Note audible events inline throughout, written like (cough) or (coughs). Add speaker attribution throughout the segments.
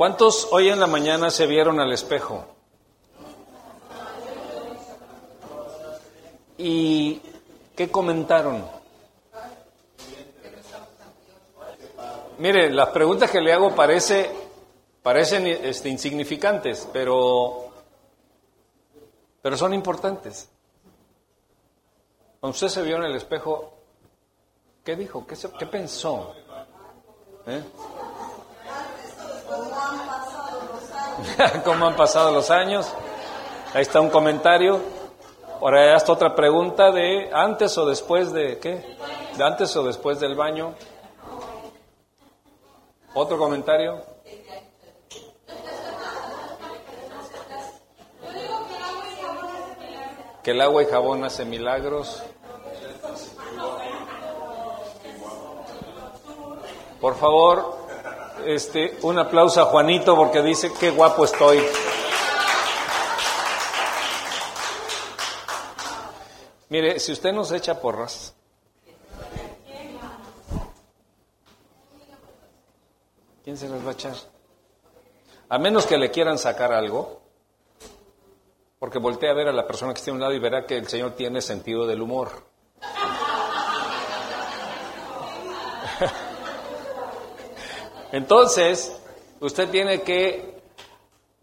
Speaker 1: ¿Cuántos hoy en la mañana se vieron al espejo? ¿Y qué comentaron? Mire, las preguntas que le hago parece, parecen este, insignificantes, pero, pero son importantes. Cuando usted se vio en el espejo, ¿qué dijo? ¿Qué, qué pensó? ¿Eh? (laughs) ¿Cómo han pasado los años? Ahí está un comentario. Ahora hasta otra pregunta de antes o después de qué? ¿De antes o después del baño? ¿Otro comentario? Que el agua y jabón hace milagros. Por favor, este, un aplauso a Juanito porque dice qué guapo estoy. Mire, si usted nos echa porras, ¿quién se las va a echar? A menos que le quieran sacar algo, porque voltea a ver a la persona que está a un lado y verá que el Señor tiene sentido del humor. Entonces, usted tiene que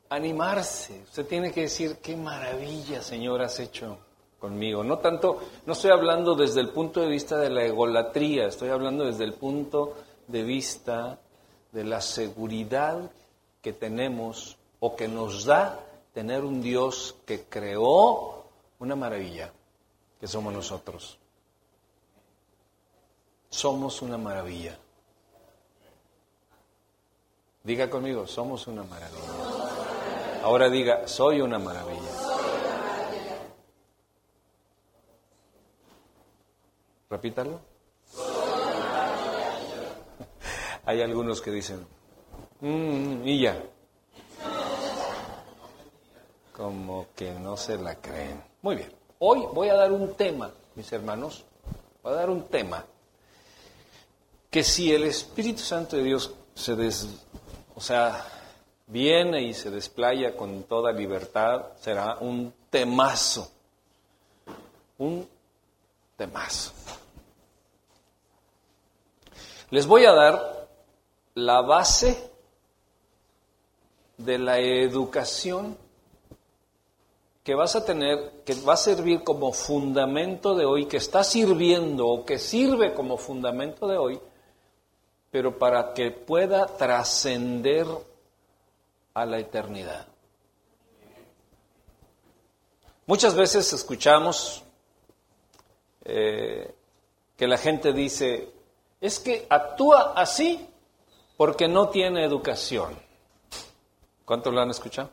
Speaker 1: animarse, usted tiene que decir, qué maravilla, Señor, has hecho conmigo. No tanto, no estoy hablando desde el punto de vista de la egolatría, estoy hablando desde el punto de vista de la seguridad que tenemos o que nos da tener un Dios que creó una maravilla, que somos nosotros. Somos una maravilla. Diga conmigo, somos una maravilla. Ahora diga, soy una maravilla. Repítalo. (laughs) Hay algunos que dicen, mm, y ya. Como que no se la creen. Muy bien. Hoy voy a dar un tema, mis hermanos. Voy a dar un tema que si el Espíritu Santo de Dios se des, o sea, viene y se desplaya con toda libertad, será un temazo. Un temazo. Les voy a dar la base de la educación que vas a tener, que va a servir como fundamento de hoy, que está sirviendo o que sirve como fundamento de hoy pero para que pueda trascender a la eternidad. Muchas veces escuchamos eh, que la gente dice, es que actúa así porque no tiene educación. ¿Cuántos lo han escuchado?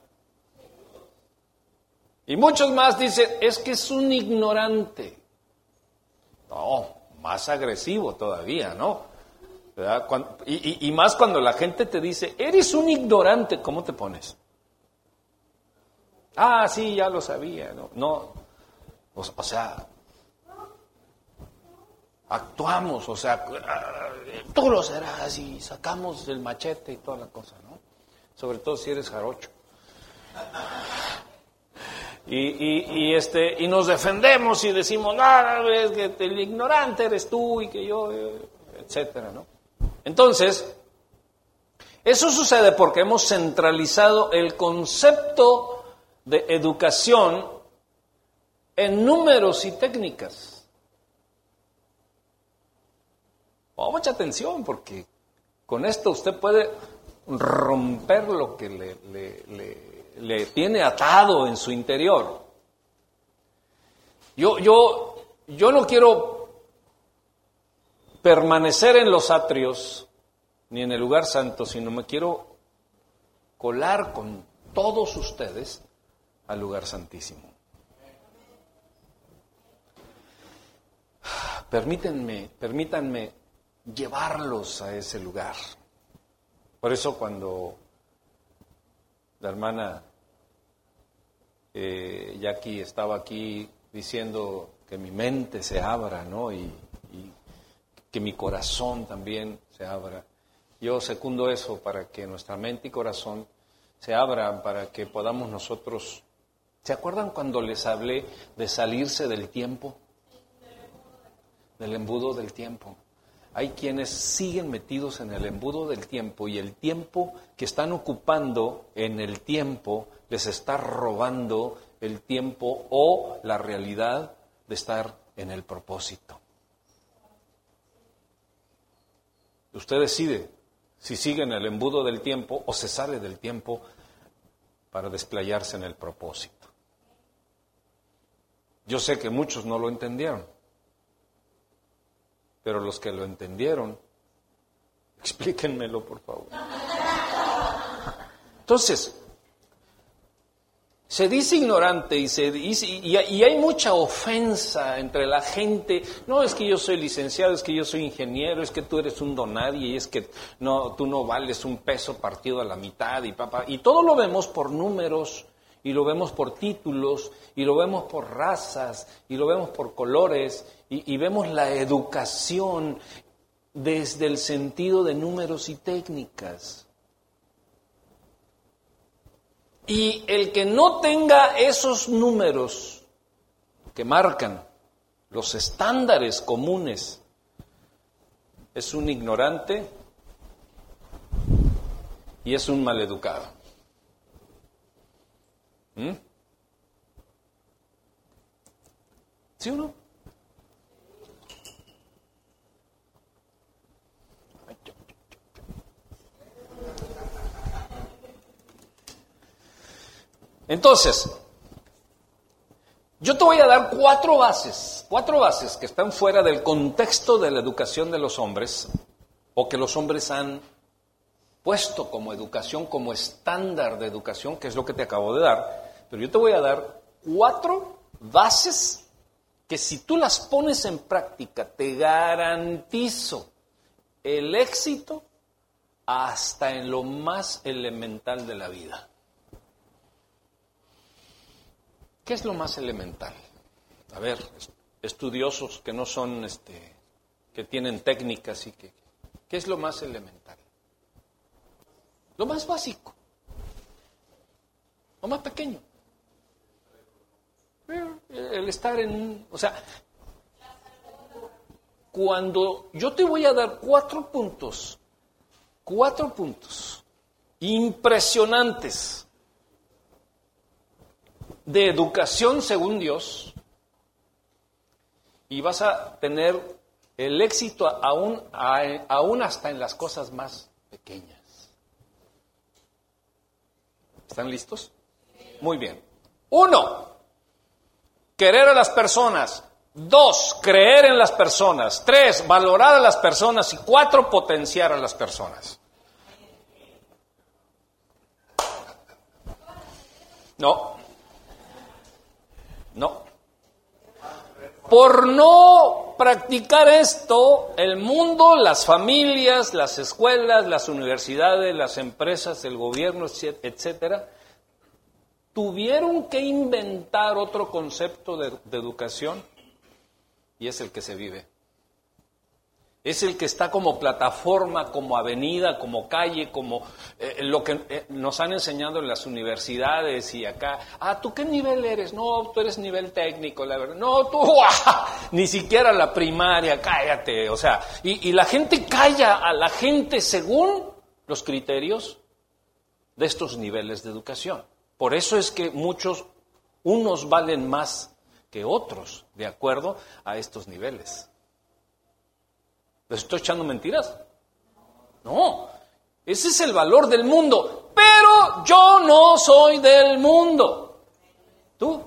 Speaker 1: Y muchos más dicen, es que es un ignorante. No, más agresivo todavía, ¿no? Y, más cuando la gente te dice, eres un ignorante, ¿cómo te pones? Ah, sí, ya lo sabía. No, no o, sea, actuamos, o sea, tú lo serás y sacamos el machete y toda la cosa, ¿no? Sobre todo si eres jarocho. Y, y, este, y nos defendemos y decimos, no, es que el ignorante eres tú y que yo, eh, etcétera, ¿no? Entonces, eso sucede porque hemos centralizado el concepto de educación en números y técnicas. Oh, mucha atención porque con esto usted puede romper lo que le, le tiene atado en su interior. Yo, yo, yo no quiero permanecer en los atrios ni en el lugar santo, sino me quiero colar con todos ustedes al lugar santísimo. Permítanme, permítanme llevarlos a ese lugar. Por eso cuando la hermana eh, Jackie estaba aquí diciendo que mi mente se abra, ¿no? Y, que mi corazón también se abra. Yo secundo eso para que nuestra mente y corazón se abran, para que podamos nosotros... ¿Se acuerdan cuando les hablé de salirse del tiempo? Del embudo del tiempo. Hay quienes siguen metidos en el embudo del tiempo y el tiempo que están ocupando en el tiempo les está robando el tiempo o la realidad de estar en el propósito. Usted decide si sigue en el embudo del tiempo o se sale del tiempo para desplayarse en el propósito. Yo sé que muchos no lo entendieron, pero los que lo entendieron, explíquenmelo por favor. Entonces, se dice ignorante y, se dice, y, hay mucha ofensa entre la gente. No es que yo soy licenciado, es que yo soy ingeniero, es que tú eres un donadie, y es que no, tú no vales un peso partido a la mitad y papá. Y todo lo vemos por números, y lo vemos por títulos, y lo vemos por razas, y lo vemos por colores, y vemos la educación desde el sentido de números y técnicas. Y el que no tenga esos números que marcan los estándares comunes es un ignorante y es un maleducado. ¿Mm? ¿Sí o no? Entonces, yo te voy a dar cuatro bases, cuatro bases que están fuera del contexto de la educación de los hombres o que los hombres han puesto como educación, como estándar de educación, que es lo que te acabo de dar. Pero yo te voy a dar cuatro bases que si tú las pones en práctica, te garantizo el éxito hasta en lo más elemental de la vida. ¿Qué es lo más elemental? A ver, estudiosos que no son, este, que tienen técnicas y que, ¿qué es lo más elemental? Lo más básico, lo más pequeño. El estar en un, o sea, cuando yo te voy a dar cuatro puntos, cuatro puntos impresionantes de educación según Dios y vas a tener el éxito aún, aún hasta en las cosas más pequeñas. ¿Están listos? Muy bien. Uno, querer a las personas. Dos, creer en las personas. Tres, valorar a las personas. Y cuatro, potenciar a las personas. No, no. Por no practicar esto, el mundo, las familias, las escuelas, las universidades, las empresas, el gobierno, etcétera, tuvieron que inventar otro concepto de, de educación y es el que se vive. Es el que está como plataforma, como avenida, como calle, como eh, lo que eh, nos han enseñado en las universidades y acá. Ah, ¿tú qué nivel eres? No, tú eres nivel técnico, la verdad. No, tú, (laughs) ni siquiera la primaria, cállate. O sea, y, y la gente calla a la gente según los criterios de estos niveles de educación. Por eso es que muchos, unos valen más que otros, de acuerdo a estos niveles. ¿Les estoy echando mentiras? No, ese es el valor del mundo. Pero yo no soy del mundo. ¿Tú?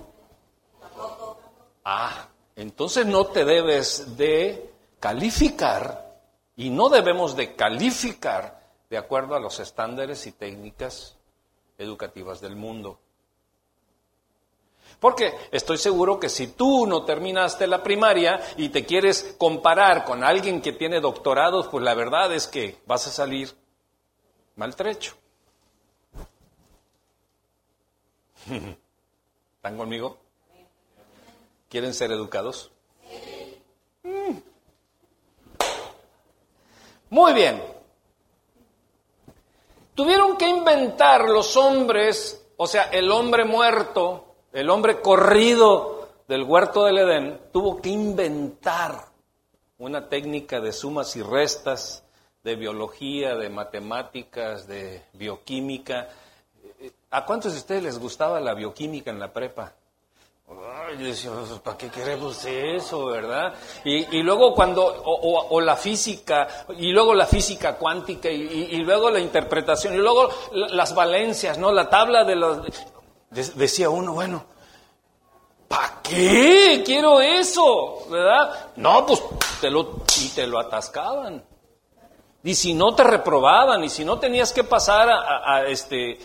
Speaker 1: Ah, entonces no te debes de calificar y no debemos de calificar de acuerdo a los estándares y técnicas educativas del mundo. Porque estoy seguro que si tú no terminaste la primaria y te quieres comparar con alguien que tiene doctorados, pues la verdad es que vas a salir maltrecho. (laughs) ¿Están conmigo? ¿Quieren ser educados? Mm. Muy bien. Tuvieron que inventar los hombres, o sea, el hombre muerto, el hombre corrido del huerto del Edén, tuvo que inventar una técnica de sumas y restas, de biología, de matemáticas, de bioquímica. ¿A cuántos de ustedes les gustaba la bioquímica en la prepa? Ay, yo decía, pues, ¿para qué queremos eso, verdad? Y, luego cuando, o, la física, y luego la física cuántica, y, luego la interpretación, y luego las valencias, ¿no? La tabla de los... Decía uno, bueno, ¿para qué quiero eso? ¿Verdad? No, pues te lo, y te lo atascaban. Y si no te reprobaban, y si no tenías que pasar a, este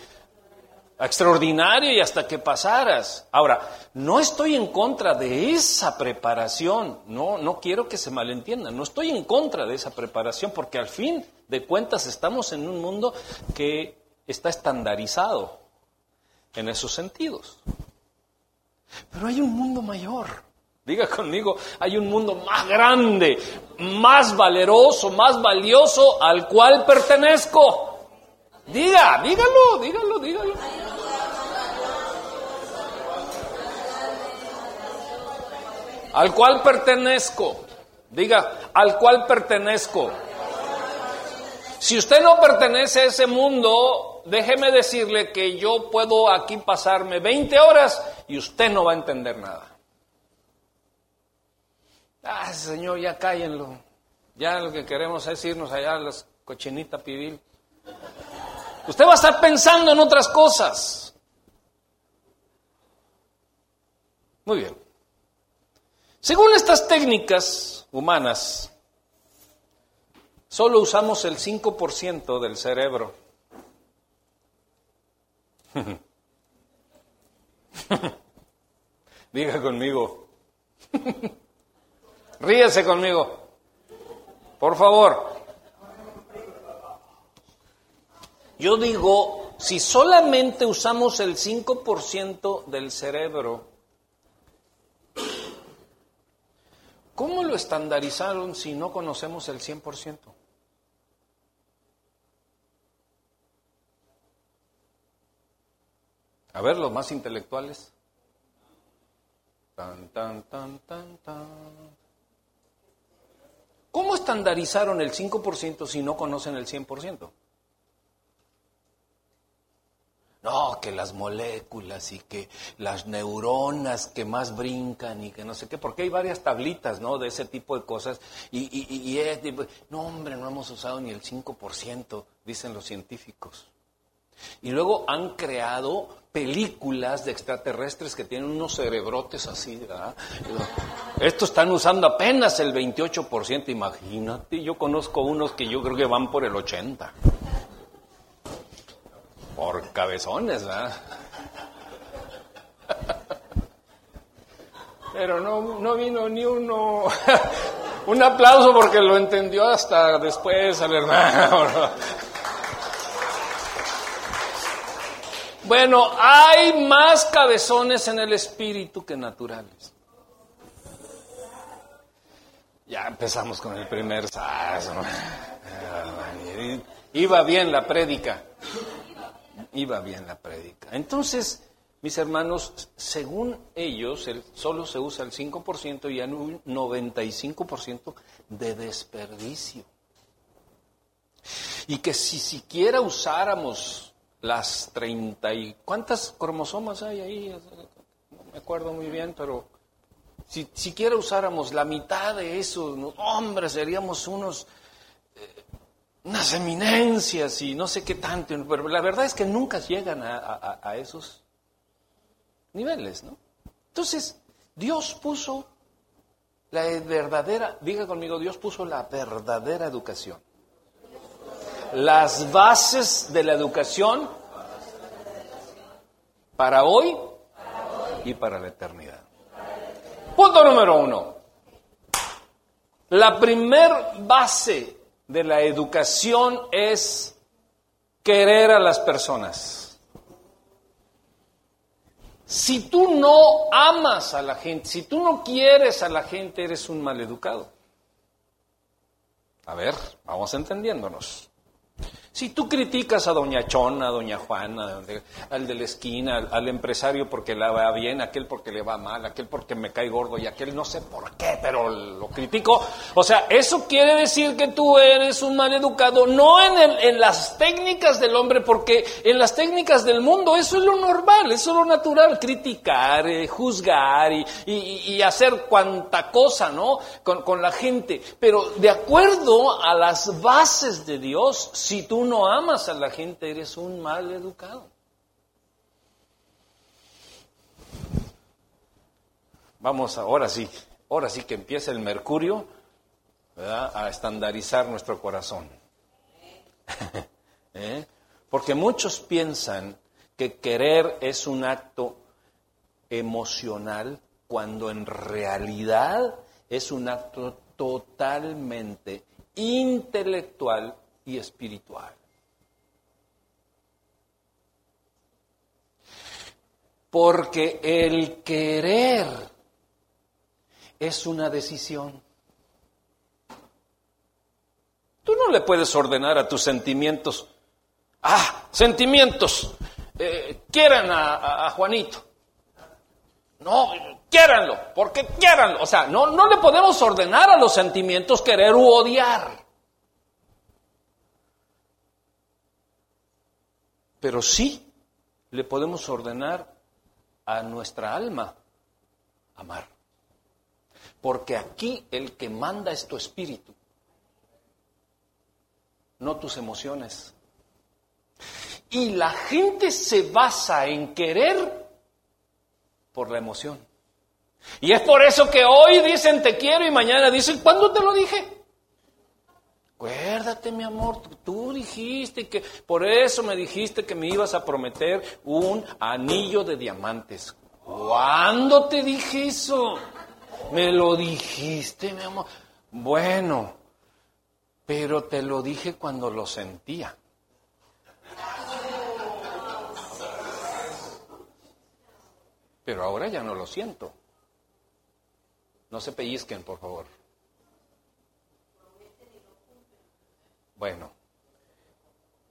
Speaker 1: extraordinario y hasta que pasaras. Ahora, no estoy en contra de esa preparación, no, no quiero que se malentienda, no estoy en contra de esa preparación porque al fin de cuentas estamos en un mundo que está estandarizado en esos sentidos. Pero hay un mundo mayor. Diga conmigo, hay un mundo más grande, más valeroso, más valioso al cual pertenezco. Diga, dígalo, dígalo, dígalo. Al cual pertenezco. Diga, al cual pertenezco. Si usted no pertenece a ese mundo, déjeme decirle que yo puedo aquí pasarme 20 horas y usted no va a entender nada. Ah, señor, ya cállenlo. Ya lo que queremos es irnos allá a las cochinitas pibil. Usted va a estar pensando en otras cosas. Muy bien. Según estas técnicas humanas, solo usamos el 5% del cerebro. (laughs) Diga conmigo. (laughs) Ríese conmigo. Por favor. Yo digo, si solamente usamos el 5% del cerebro, ¿cómo lo estandarizaron si no conocemos el 100%? A ver, los más intelectuales. Tan, tan, tan, tan, tan. ¿Cómo estandarizaron el 5% si no conocen el 100%? No, que las moléculas y que las neuronas que más brincan y que no sé qué, porque hay varias tablitas, ¿no? De ese tipo de cosas. Y, y, es, no, hombre, no hemos usado ni el 5%, dicen los científicos. Y luego han creado películas de extraterrestres que tienen unos cerebrotes así, ¿verdad? Estos están usando apenas el 28%, imagínate, yo conozco unos que yo creo que van por el 80%. Por cabezones, ¿verdad? Pero no, no vino ni uno. (laughs) Un aplauso porque lo entendió hasta después al hermano. Bueno, hay más cabezones en el espíritu que naturales. Ya empezamos con el primer sazo. Iba bien la prédica iba bien la prédica. Entonces, mis hermanos, según ellos, solo se usa el 5% y hay un 95% de desperdicio. Y que si siquiera usáramos las 30 y... ¿Cuántas cromosomas hay ahí? No me acuerdo muy bien, pero si siquiera usáramos la mitad de eso, hombre, seríamos unos unas eminencias y no sé qué tanto, pero la verdad es que nunca llegan a, esos niveles, ¿no? Entonces, Dios puso la verdadera, diga conmigo, Dios puso la verdadera educación. Las bases de la educación para hoy y para la eternidad. Punto número uno. La primer base de la educación es querer a las personas. Si tú no amas a la gente, si tú no quieres a la gente, eres un maleducado. A ver, vamos entendiéndonos. Si tú criticas a doña Chona, a doña Juana, al de la esquina, al, empresario porque le va bien, aquel porque le va mal, aquel porque me cae gordo y aquel no sé por qué, pero lo critico. O sea, eso quiere decir que tú eres un mal educado, no en, en las técnicas del hombre, porque en las técnicas del mundo eso es lo normal, eso es lo natural, criticar, eh, juzgar y, hacer cuanta cosa, ¿no? Con la gente. Pero de acuerdo a las bases de Dios, si tú no amas a la gente, eres un mal educado. Vamos, ahora sí, ahora sí que empieza el mercurio a estandarizar nuestro corazón. (laughs) ¿Eh? Porque muchos piensan que querer es un acto emocional cuando en realidad es un acto totalmente intelectual y espiritual. Porque el querer es una decisión. Tú no le puedes ordenar a tus sentimientos, ah, sentimientos, eh, quieran a, Juanito. No, quiéranlo, porque quiéranlo. O sea, no, no le podemos ordenar a los sentimientos querer u odiar. Pero sí le podemos ordenar a nuestra alma amar. Porque aquí el que manda es tu espíritu, no tus emociones. Y la gente se basa en querer por la emoción. Y es por eso que hoy dicen te quiero y mañana dicen, ¿cuándo te lo dije? Acuérdate, mi amor, tú dijiste que, por eso me dijiste que me ibas a prometer un anillo de diamantes. ¿Cuándo te dije eso? Me lo dijiste, mi amor. Bueno, pero te lo dije cuando lo sentía. Pero ahora ya no lo siento. No se pellizquen, por favor. Bueno,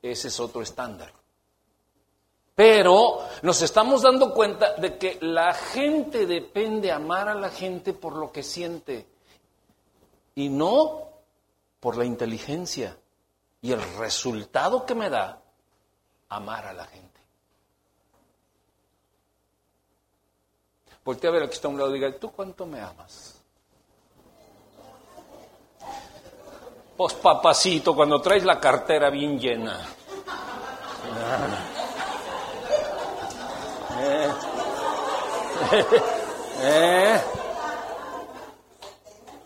Speaker 1: ese es otro estándar. Pero nos estamos dando cuenta de que la gente depende amar a la gente por lo que siente y no por la inteligencia y el resultado que me da amar a la gente. Voltea a ver aquí está un lado y diga, ¿tú cuánto me amas? Papacito, cuando traes la cartera bien llena. Eh. Eh.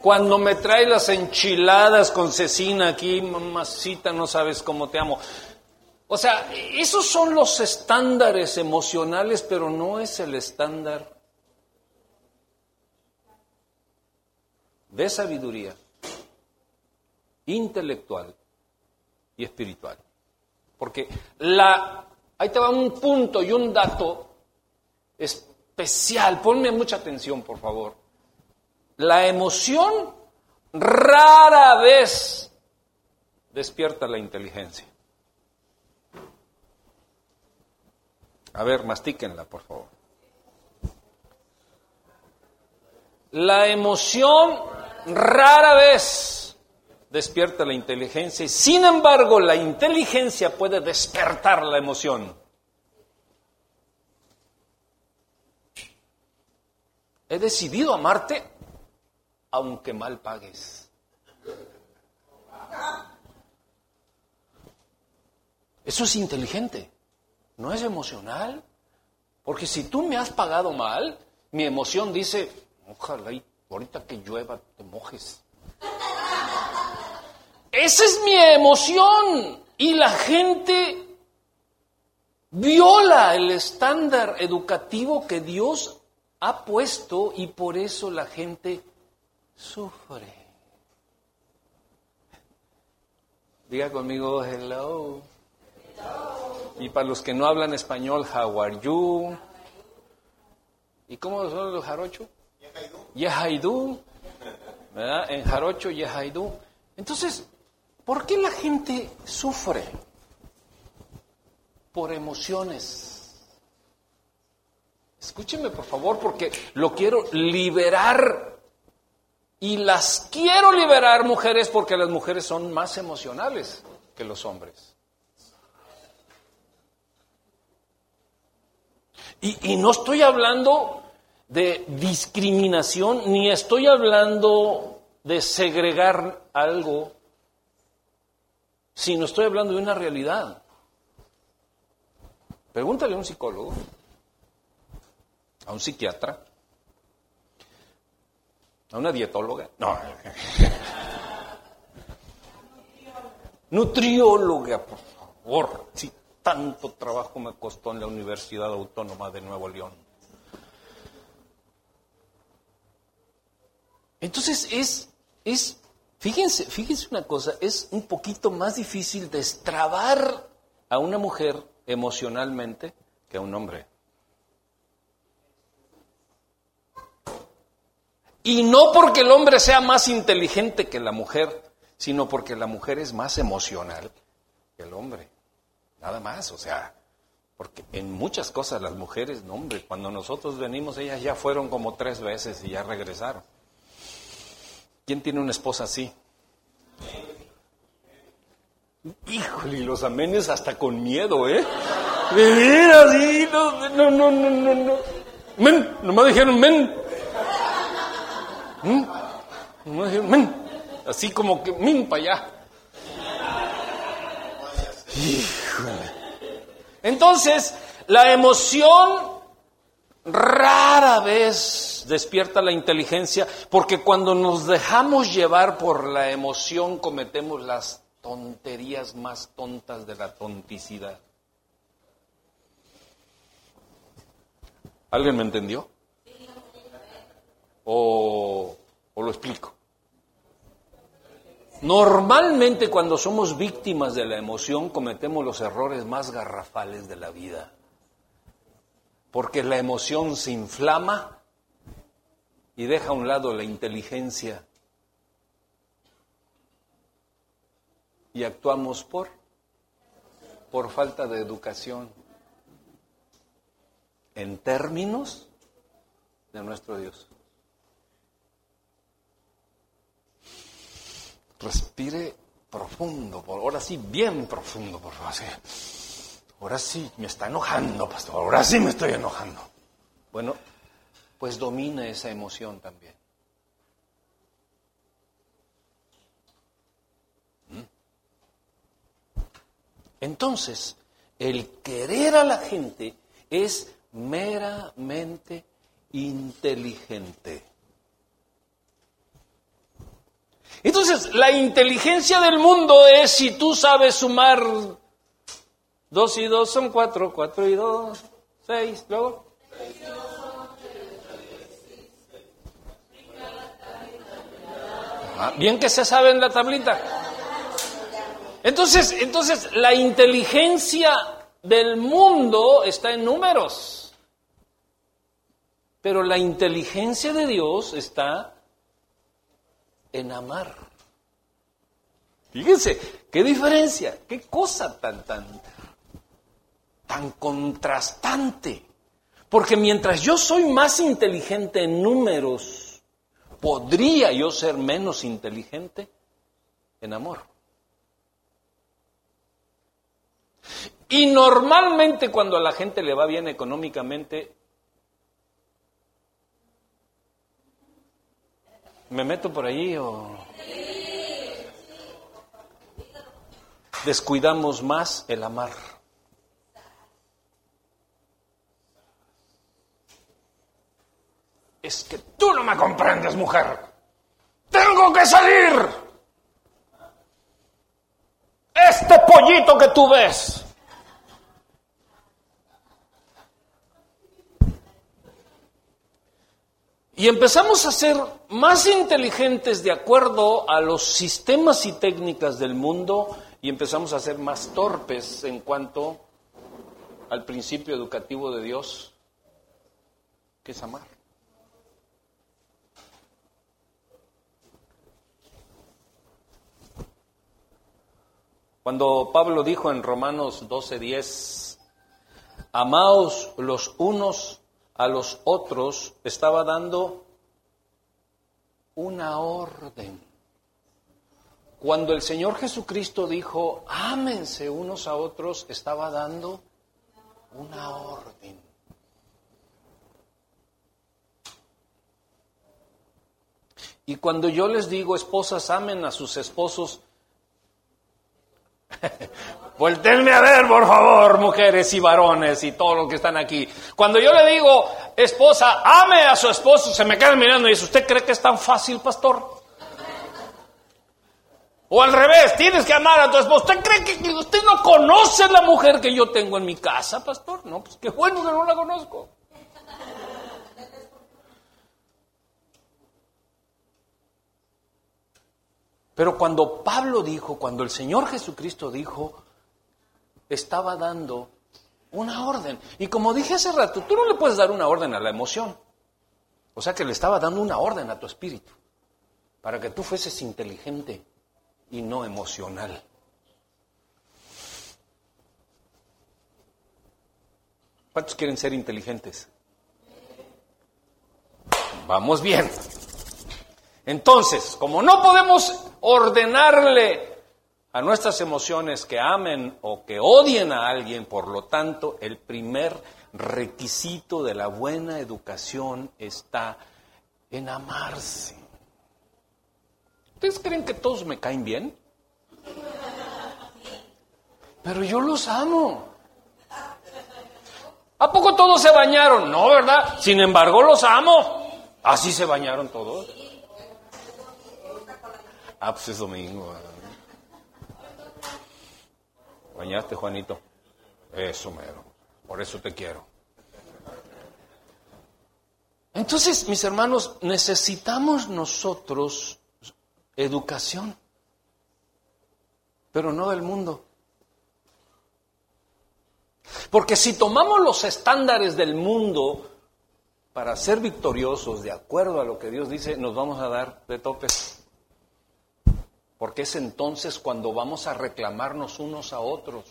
Speaker 1: Cuando me traes las enchiladas con cecina aquí, mamacita, no sabes cómo te amo. O sea, esos son los estándares emocionales, pero no es el estándar de sabiduría intelectual y espiritual. Porque la, ahí te va un punto y un dato especial. Ponme mucha atención, por favor. La emoción rara vez despierta la inteligencia. A ver, mastíquenla, por favor. La emoción rara vez despierta la inteligencia y sin embargo la inteligencia puede despertar la emoción. He decidido amarte aunque mal pagues. Eso es inteligente, no es emocional. Porque si tú me has pagado mal, mi emoción dice, ojalá ahorita que llueva te mojes. Esa es mi emoción. Y la gente viola el estándar educativo que Dios ha puesto y por eso la gente sufre. Diga conmigo hello. Y para los que no hablan español, how are you? ¿Y cómo son los jarochos? Yehaidú. ¿Verdad? En jarocho, Yehaidú. Entonces, ¿Por qué la gente sufre? por emociones. Escúcheme por favor porque lo quiero liberar. Y las quiero liberar mujeres porque las mujeres son más emocionales que los hombres. Y, y no estoy hablando de discriminación, ni estoy hablando de segregar algo, sino estoy hablando de una realidad. Pregúntale a un psicólogo, a un psiquiatra, a una dietóloga, no, (laughs) nutrióloga, por favor, si tanto trabajo me costó en la Universidad Autónoma de Nuevo León. Entonces es, es, fíjense, fíjense una cosa, es un poquito más difícil destrabar a una mujer emocionalmente que a un hombre. Y no porque el hombre sea más inteligente que la mujer, sino porque la mujer es más emocional que el hombre. Nada más, o sea, porque en muchas cosas las mujeres, no hombre, cuando nosotros venimos ellas ya fueron como tres veces y ya regresaron. ¿Quién tiene una esposa así? Híjole, los amenes hasta con miedo, ¿eh? De veras, sí, no, no, no, no, no. Men, nomás dijeron men. ¿Mm? Nomás dijeron men. Así como que men para allá. Híjole. Entonces, la emoción rara vez despierta la inteligencia, porque cuando nos dejamos llevar por la emoción cometemos las tonterías más tontas de la tonticidad. ¿Alguien me entendió? ¿O, o lo explico? Normalmente cuando somos víctimas de la emoción cometemos los errores más garrafales de la vida porque la emoción se inflama y deja a un lado la inteligencia. Y actuamos por por falta de educación en términos de nuestro Dios. Respire profundo, por ahora sí, bien profundo, por favor. Ahora sí, me está enojando, pastor. Ahora sí me estoy enojando. Bueno, pues domina esa emoción también. ¿Mm? Entonces, el querer a la gente es meramente inteligente. Entonces, la inteligencia del mundo es si tú sabes sumar Dos y dos son cuatro, cuatro y dos, seis, luego. Ah, bien que se sabe en la tablita. Entonces, entonces la inteligencia del mundo está en números. Pero la inteligencia de Dios está en amar. Fíjense, qué diferencia, qué cosa tan, tan, tan contrastante. Porque mientras yo soy más inteligente en números, podría yo ser menos inteligente en amor. Y normalmente cuando a la gente le va bien económicamente, ¿me meto por allí o descuidamos más el amar? Es que tú no me comprendes, mujer. Tengo que salir. Este pollito que tú ves. Y empezamos a ser más inteligentes de acuerdo a los sistemas y técnicas del mundo y empezamos a ser más torpes en cuanto al principio educativo de Dios, que es amar. Cuando Pablo dijo en Romanos 12:10, amaos los unos a los otros, estaba dando una orden. Cuando el Señor Jesucristo dijo, ámense unos a otros, estaba dando una orden. Y cuando yo les digo, esposas, amen a sus esposos, (laughs) Vueltenme a ver, por favor, mujeres y varones y todos los que están aquí. Cuando yo le digo, esposa, ame a su esposo, se me quedan mirando y dice, ¿usted cree que es tan fácil, pastor? O al revés, tienes que amar a tu esposo. ¿Usted cree que usted no conoce la mujer que yo tengo en mi casa, pastor? No, pues qué bueno que no la conozco. Pero cuando Pablo dijo, cuando el Señor Jesucristo dijo, estaba dando una orden. Y como dije hace rato, tú no le puedes dar una orden a la emoción. O sea que le estaba dando una orden a tu espíritu, para que tú fueses inteligente y no emocional. ¿Cuántos quieren ser inteligentes? Vamos bien. Entonces, como no podemos ordenarle a nuestras emociones que amen o que odien a alguien, por lo tanto, el primer requisito de la buena educación está en amarse. ¿Ustedes creen que todos me caen bien? Pero yo los amo. ¿A poco todos se bañaron? No, ¿verdad? Sin embargo, los amo. Así se bañaron todos. Ah, pues domingo. ¿Bañaste, Juanito? Eso, mero. Por eso te quiero. Entonces, mis hermanos, necesitamos nosotros educación, pero no del mundo. Porque si tomamos los estándares del mundo para ser victoriosos de acuerdo a lo que Dios dice, nos vamos a dar de topes. Porque es entonces cuando vamos a reclamarnos unos a otros.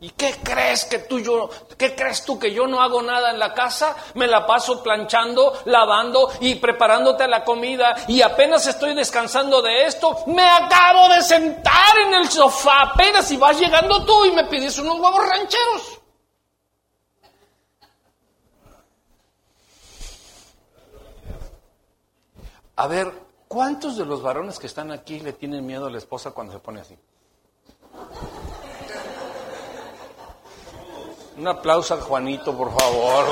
Speaker 1: ¿Y qué crees que tú yo, qué crees tú que yo no hago nada en la casa? Me la paso planchando, lavando y preparándote la comida y apenas estoy descansando de esto, me acabo de sentar en el sofá apenas y vas llegando tú y me pides unos huevos rancheros. A ver, ¿cuántos de los varones que están aquí le tienen miedo a la esposa cuando se pone así? Un aplauso a Juanito, por favor.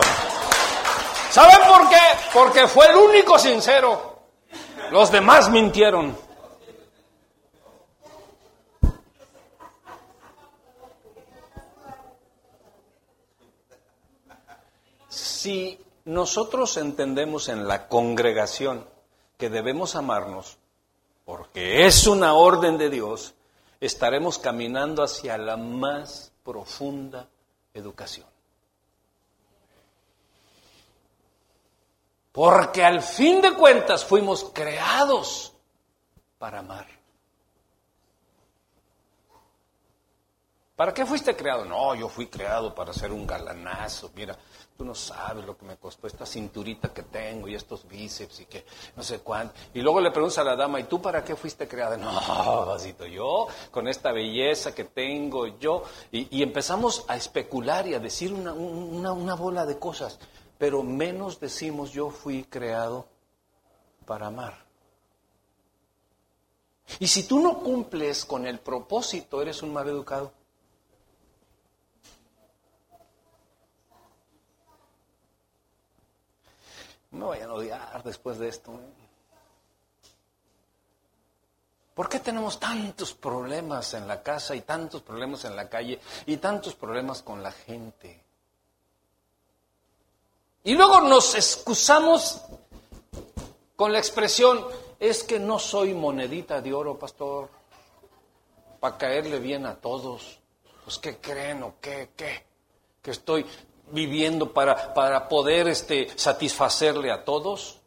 Speaker 1: ¿Saben por qué? Porque fue el único sincero. Los demás mintieron. Si nosotros entendemos en la congregación que debemos amarnos, porque es una orden de Dios, estaremos caminando hacia la más profunda educación. Porque al fin de cuentas fuimos creados para amar. ¿Para qué fuiste creado? No, yo fui creado para ser un galanazo. Mira, tú no sabes lo que me costó esta cinturita que tengo y estos bíceps y que no sé cuánto. Y luego le preguntas a la dama, ¿y tú para qué fuiste creada? (laughs) No, vasito, yo con esta belleza que tengo, yo. Y, empezamos a especular y a decir una, una bola de cosas, pero menos decimos yo fui creado para amar. Y si tú no cumples con el propósito, eres un mal educado. No vayan a odiar después de esto. ¿eh? ¿Por qué tenemos tantos problemas en la casa y tantos problemas en la calle y tantos problemas con la gente? Y luego nos excusamos con la expresión, es que no soy monedita de oro, pastor, para caerle bien a todos. Pues, ¿qué creen o qué? ¿Qué? Que estoy viviendo para, para poder este, satisfacerle a todos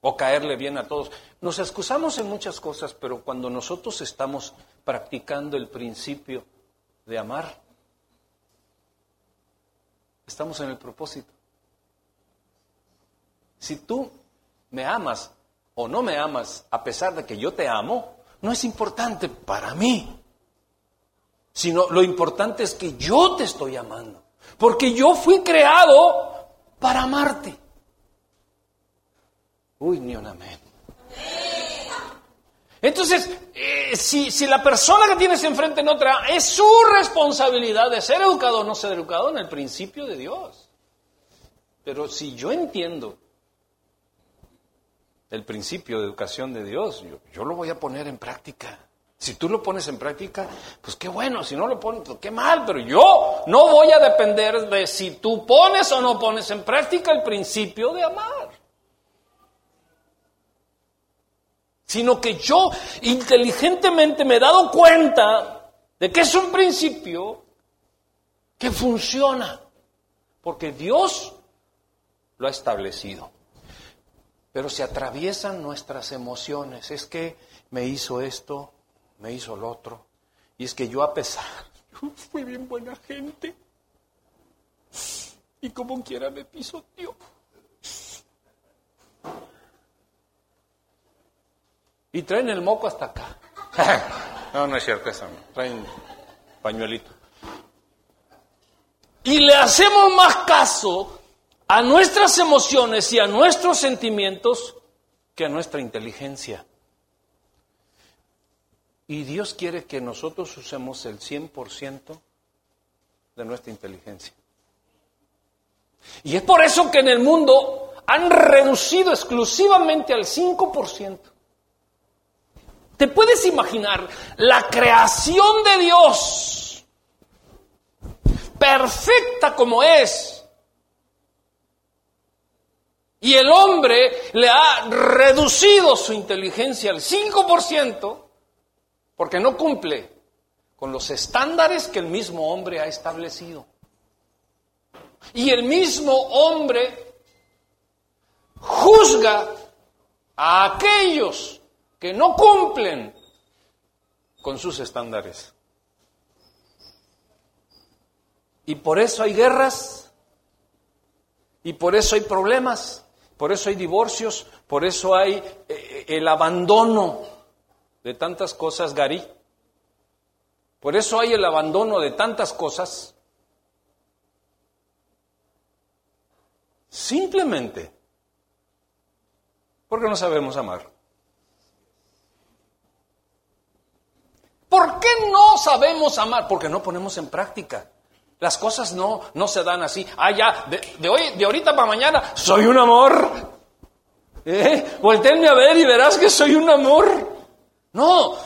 Speaker 1: o caerle bien a todos. Nos excusamos en muchas cosas, pero cuando nosotros estamos practicando el principio de amar, estamos en el propósito. Si tú me amas o no me amas, a pesar de que yo te amo, no es importante para mí. Sino lo importante es que yo te estoy amando. Porque yo fui creado para amarte. Uy, ni un amén. Entonces, eh, si, si, la persona que tienes enfrente no otra, es su responsabilidad de ser educado o no ser educado en el principio de Dios. Pero si yo entiendo el principio de educación de Dios, yo, lo voy a poner en práctica. Si tú lo pones en práctica, pues qué bueno, si no lo pones, pues qué mal, pero yo no voy a depender de si tú pones o no pones en práctica el principio de amar. Sino que yo inteligentemente me he dado cuenta de que es un principio que funciona, porque Dios lo ha establecido pero se atraviesan nuestras emociones. Es que me hizo esto, me hizo lo otro. Y es que yo a pesar, yo (laughs) fui bien buena gente. Y como quiera me pisoteó. Y traen el moco hasta acá. (laughs) no, no es cierto eso. No. Traen pañuelito. Y le hacemos más caso a nuestras emociones y a nuestros sentimientos que a nuestra inteligencia. Y Dios quiere que nosotros usemos el 100% de nuestra inteligencia. Y es por eso que en el mundo han reducido exclusivamente al 5%. ¿Te puedes imaginar la creación de Dios, perfecta como es, y el hombre le ha reducido su inteligencia al 5% porque no cumple con los estándares que el mismo hombre ha establecido. Y el mismo hombre juzga a aquellos que no cumplen con sus estándares. Y por eso hay guerras, y por eso hay problemas, por eso hay divorcios, por eso hay eh, el abandono de tantas cosas, Gary. Por eso hay el abandono de tantas cosas. Simplemente porque no sabemos amar. ¿Por qué no sabemos amar? Porque no ponemos en práctica. Las cosas no, no se dan así. Ah, ya, de, hoy, de ahorita para mañana, soy un amor. ¿Eh? A ver y verás que soy un amor. No.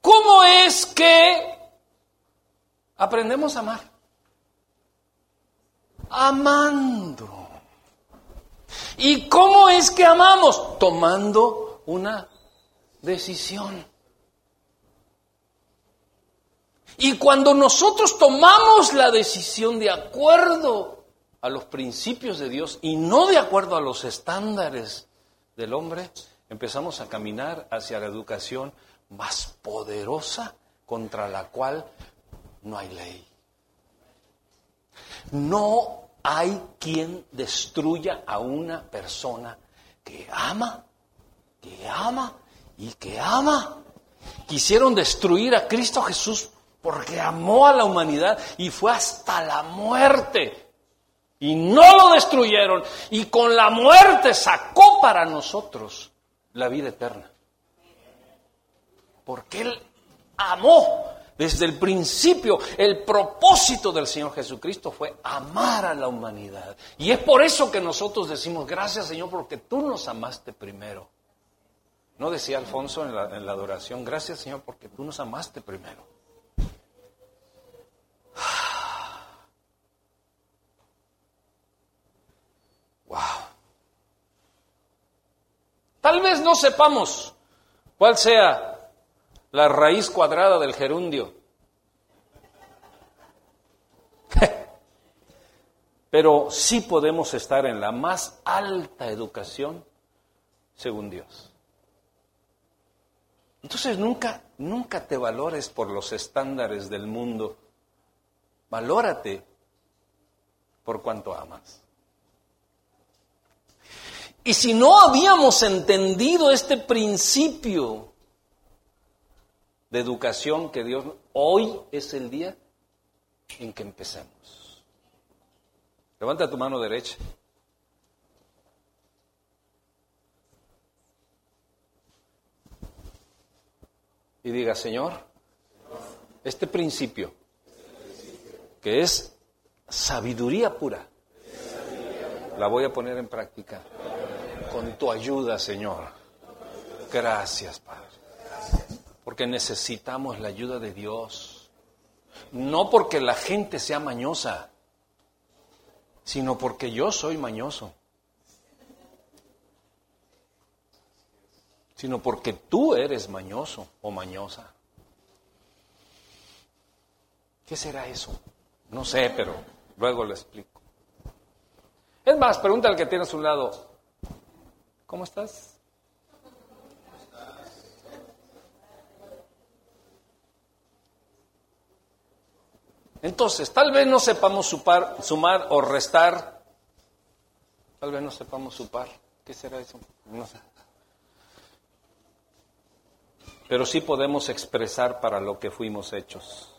Speaker 1: ¿Cómo es que aprendemos a amar? Amando. ¿Y cómo es que amamos? Tomando una decisión. Y cuando nosotros tomamos la decisión de acuerdo a los principios de Dios y no de acuerdo a los estándares del hombre, empezamos a caminar hacia la educación más poderosa contra la cual no hay ley. No hay quien destruya a una persona que ama, que ama y que ama. Quisieron destruir a Cristo Jesús porque amó a la humanidad y fue hasta la muerte. Y no lo destruyeron y con la muerte sacó para nosotros la vida eterna. Porque Él amó desde el principio. El propósito del Señor Jesucristo fue amar a la humanidad. Y es por eso que nosotros decimos, gracias Señor, porque tú nos amaste primero. No decía Alfonso en la, en la adoración, gracias Señor, porque tú nos amaste primero. Tal vez no sepamos cuál sea la raíz cuadrada del gerundio. (laughs) Pero sí podemos estar en la más alta educación según Dios. Entonces nunca, nunca te valores por los estándares del mundo. Valórate por cuanto amas. Y si no habíamos entendido este principio de educación que Dios, hoy es el día en que empecemos. Levanta tu mano derecha. Y diga, Señor, este principio, que es sabiduría pura, la voy a poner en práctica con tu ayuda, Señor. Gracias, Padre. Porque necesitamos la ayuda de Dios. No porque la gente sea mañosa, sino porque yo soy mañoso. Sino porque tú eres mañoso o mañosa. ¿Qué será eso? No sé, pero luego lo explico. Es más, pregunta al que tiene a su lado, ¿cómo estás? Entonces, tal vez no sepamos sumar o restar, tal vez no sepamos supar. ¿Qué será eso? No sé. Pero sí podemos expresar para lo que fuimos hechos.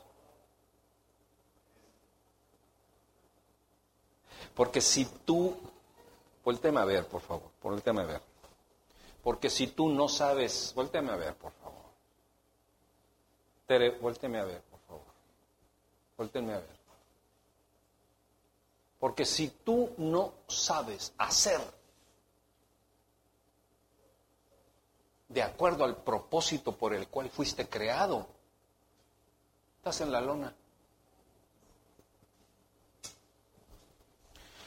Speaker 1: Porque si tú, vuélteme a ver, por favor, vuélteme a ver. Porque si tú no sabes, vuélteme a ver, por favor. Tere, vuélteme a ver, por favor. Vuélteme a ver. Porque si tú no sabes hacer de acuerdo al propósito por el cual fuiste creado, estás en la lona.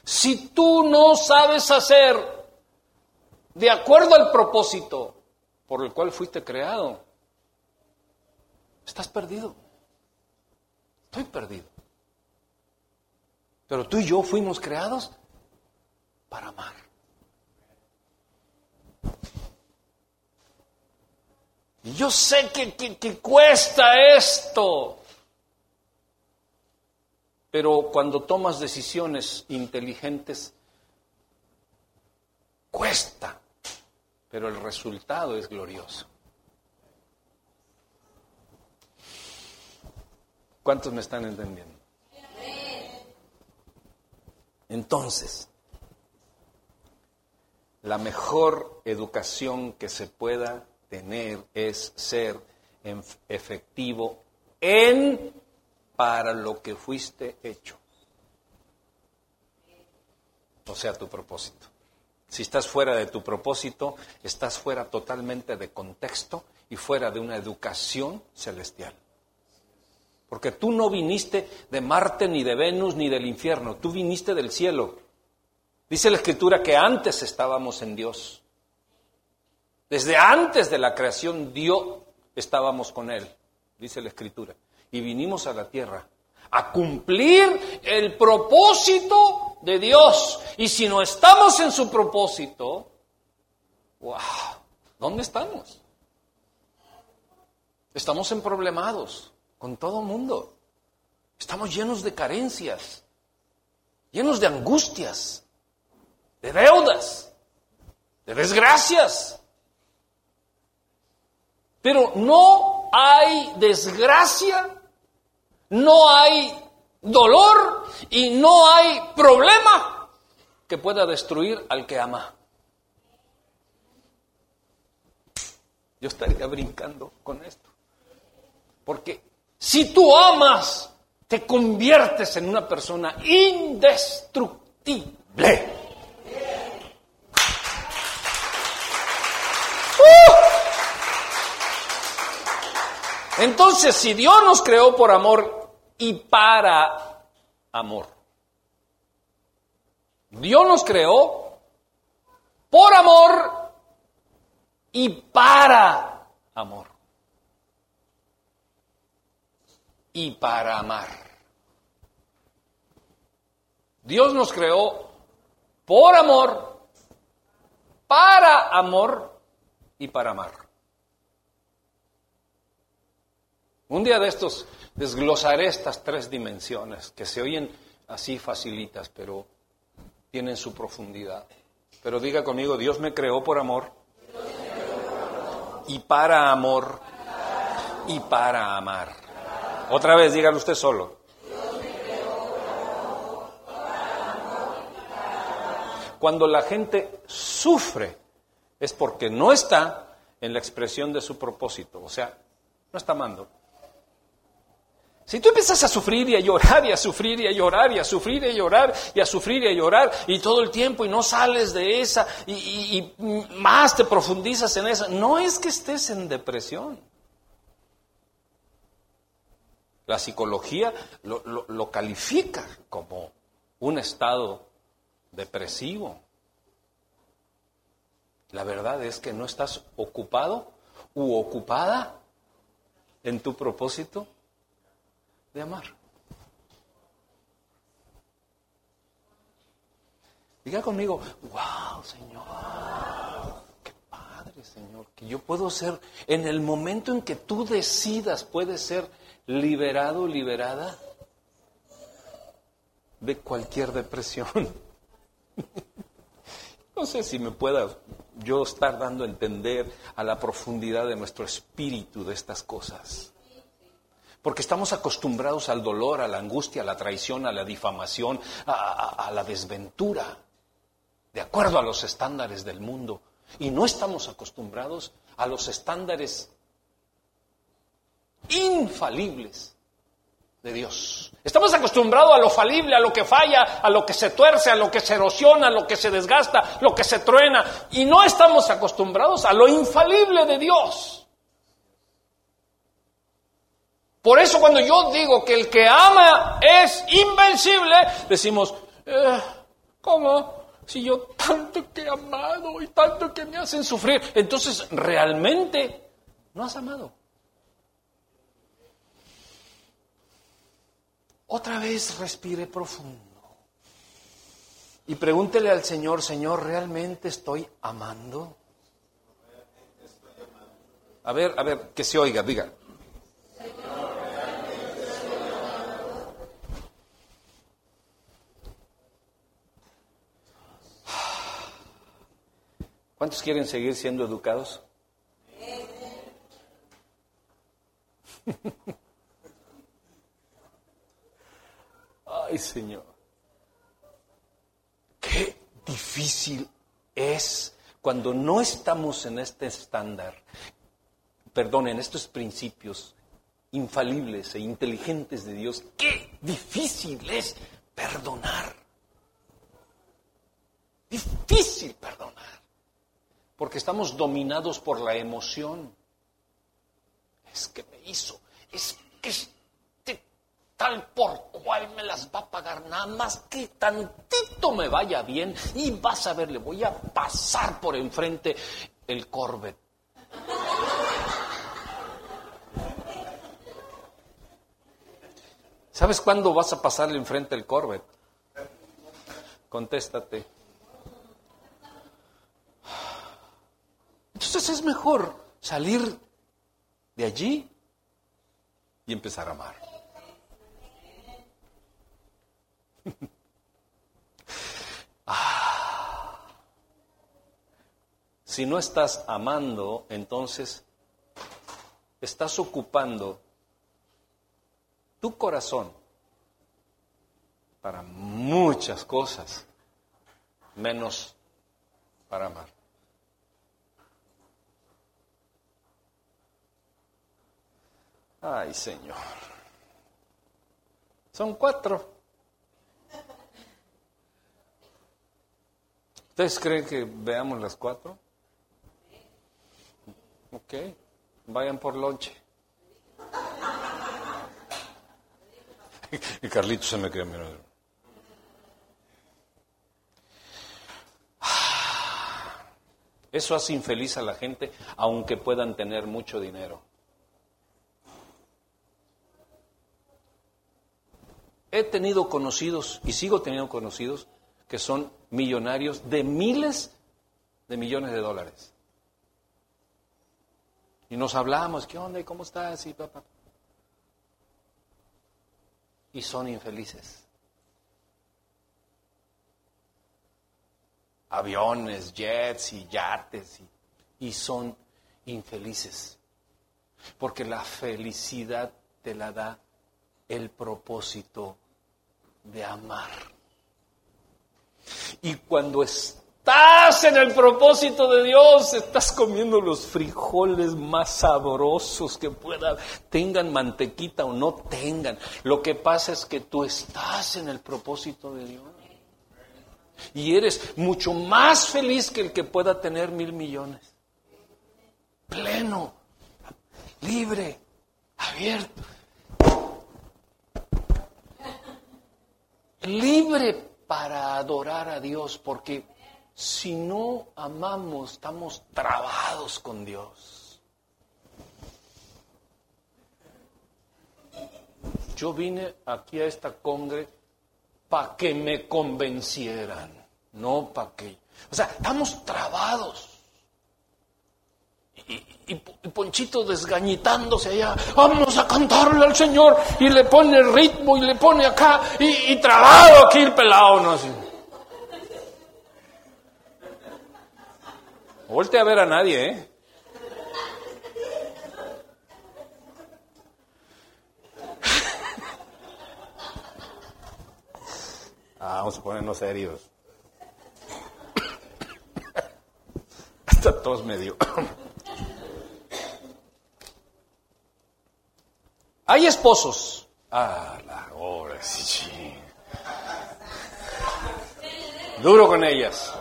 Speaker 1: Si tú no sabes hacer de acuerdo al propósito por el cual fuiste creado, estás perdido. Estoy perdido. Pero tú y yo fuimos creados para amar. Y yo sé que, que cuesta esto. Pero cuando tomas decisiones inteligentes, cuesta, pero el resultado es glorioso. ¿Cuántos me están entendiendo? Entonces, la mejor educación que se pueda tener es ser efectivo en para lo que fuiste hecho. O sea, tu propósito. Si estás fuera de tu propósito, estás fuera totalmente de contexto y fuera de una educación celestial. Porque tú no viniste de Marte, ni de Venus, ni del infierno, tú viniste del cielo. Dice la Escritura que antes estábamos en Dios. Desde antes de la creación, Dios estábamos con Él, dice la Escritura y vinimos a la tierra a cumplir el propósito de Dios. Y si no estamos en su propósito, wow, ¿dónde estamos? Estamos en problemados con todo el mundo. Estamos llenos de carencias, llenos de angustias, de deudas, de desgracias. Pero no hay desgracia no hay dolor y no hay problema que pueda destruir al que ama. Yo estaría brincando con esto. Porque si tú amas, te conviertes en una persona indestructible. ¡Uh! Entonces, si Dios nos creó por amor, y para amor. Dios nos creó por amor y para amor. Y para amar. Dios nos creó por amor, para amor y para amar. Un día de estos desglosaré estas tres dimensiones que se oyen así facilitas, pero tienen su profundidad. Pero diga conmigo, Dios me creó por amor y para amor y para amar. Otra vez, dígalo usted solo. Cuando la gente sufre es porque no está en la expresión de su propósito, o sea, no está amando. Si tú empiezas a sufrir y a llorar y a sufrir y a llorar y a sufrir y a llorar y a sufrir y a llorar y todo el tiempo y no sales de esa y, más te profundizas en esa, no es que estés en depresión. La psicología lo, lo califica como un estado depresivo. La verdad es que no estás ocupado u ocupada en tu propósito de amar. Diga conmigo, wow, Señor, qué padre, Señor, que yo puedo ser, en el momento en que tú decidas, puedes ser liberado, liberada de cualquier depresión. (laughs) No sé si me pueda yo estar dando a entender a la profundidad de nuestro espíritu de estas cosas. Porque estamos acostumbrados al dolor, a la angustia, a la traición, a la difamación, a, la desventura, de acuerdo a los estándares del mundo. Y no estamos acostumbrados a los estándares infalibles de Dios. Estamos acostumbrados a lo falible, a lo que falla, a lo que se tuerce, a lo que se erosiona, a lo que se desgasta, lo que se truena. Y no estamos acostumbrados a lo infalible de Dios. Por eso cuando yo digo que el que ama es invencible, decimos, eh, ¿cómo? Si yo tanto que he amado y tanto que me hacen sufrir, entonces realmente no has amado. Otra vez respire profundo y pregúntele al Señor, Señor, ¿realmente estoy amando? A ver, a ver, que se oiga, diga. ¿Cuántos quieren seguir siendo educados? (laughs) Ay, Señor. Qué difícil es cuando no estamos en este estándar, perdón, en estos principios infalibles e inteligentes de Dios. Qué difícil es perdonar. Difícil perdonar porque estamos dominados por la emoción. Es que me hizo, es que este tal por cual me las va a pagar, nada más que tantito me vaya bien y vas a ver, le voy a pasar por enfrente el Corvette. ¿Sabes cuándo vas a pasarle enfrente el Corvette? Contéstate. Entonces es mejor salir de allí y empezar a amar. (laughs) Ah. Si no estás amando, entonces estás ocupando tu corazón para muchas cosas, menos para amar. Ay, Señor. Son cuatro. ¿Ustedes creen que veamos las cuatro? Ok, vayan por lonche. (laughs) y Carlito se me queda mirando. Eso hace infeliz a la gente, aunque puedan tener mucho dinero. He tenido conocidos y sigo teniendo conocidos que son millonarios de miles de millones de dólares. Y nos hablamos, ¿qué onda? Cómo estás? Y papá. Y son infelices. Aviones, jets y yates. Y, y son infelices. Porque la felicidad te la da el propósito de amar. Y cuando estás en el propósito de Dios, estás comiendo los frijoles más sabrosos que puedan, tengan mantequita o no tengan. Lo que pasa es que tú estás en el propósito de Dios. Y eres mucho más feliz que el que pueda tener mil millones. Pleno, libre, abierto. Libre para adorar a Dios, porque si no amamos, estamos trabados con Dios. Yo vine aquí a esta congre para que me convencieran, no para que... O sea, estamos trabados. Y, Ponchito desgañitándose allá, vamos a cantarle al Señor, y le pone el ritmo y le pone acá, y, trabado aquí el pelado, no sé. Volte a ver a nadie, ¿eh? (laughs) Ah, vamos a ponernos serios. (coughs) Hasta tos medio. (coughs) Hay esposos. Ah, la hora, sí. Duro con ellas.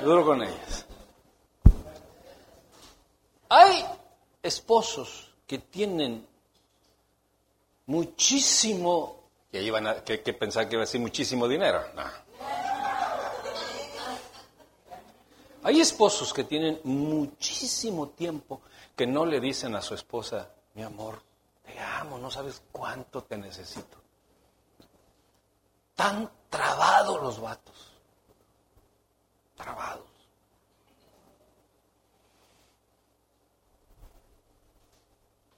Speaker 1: Duro con ellas. Hay esposos que tienen muchísimo, que iban a, que, pensar que iba a ser muchísimo dinero. Hay esposos que tienen muchísimo tiempo que no le dicen a su esposa, mi amor, amo, no sabes cuánto te necesito. Tan trabados los vatos. Trabados.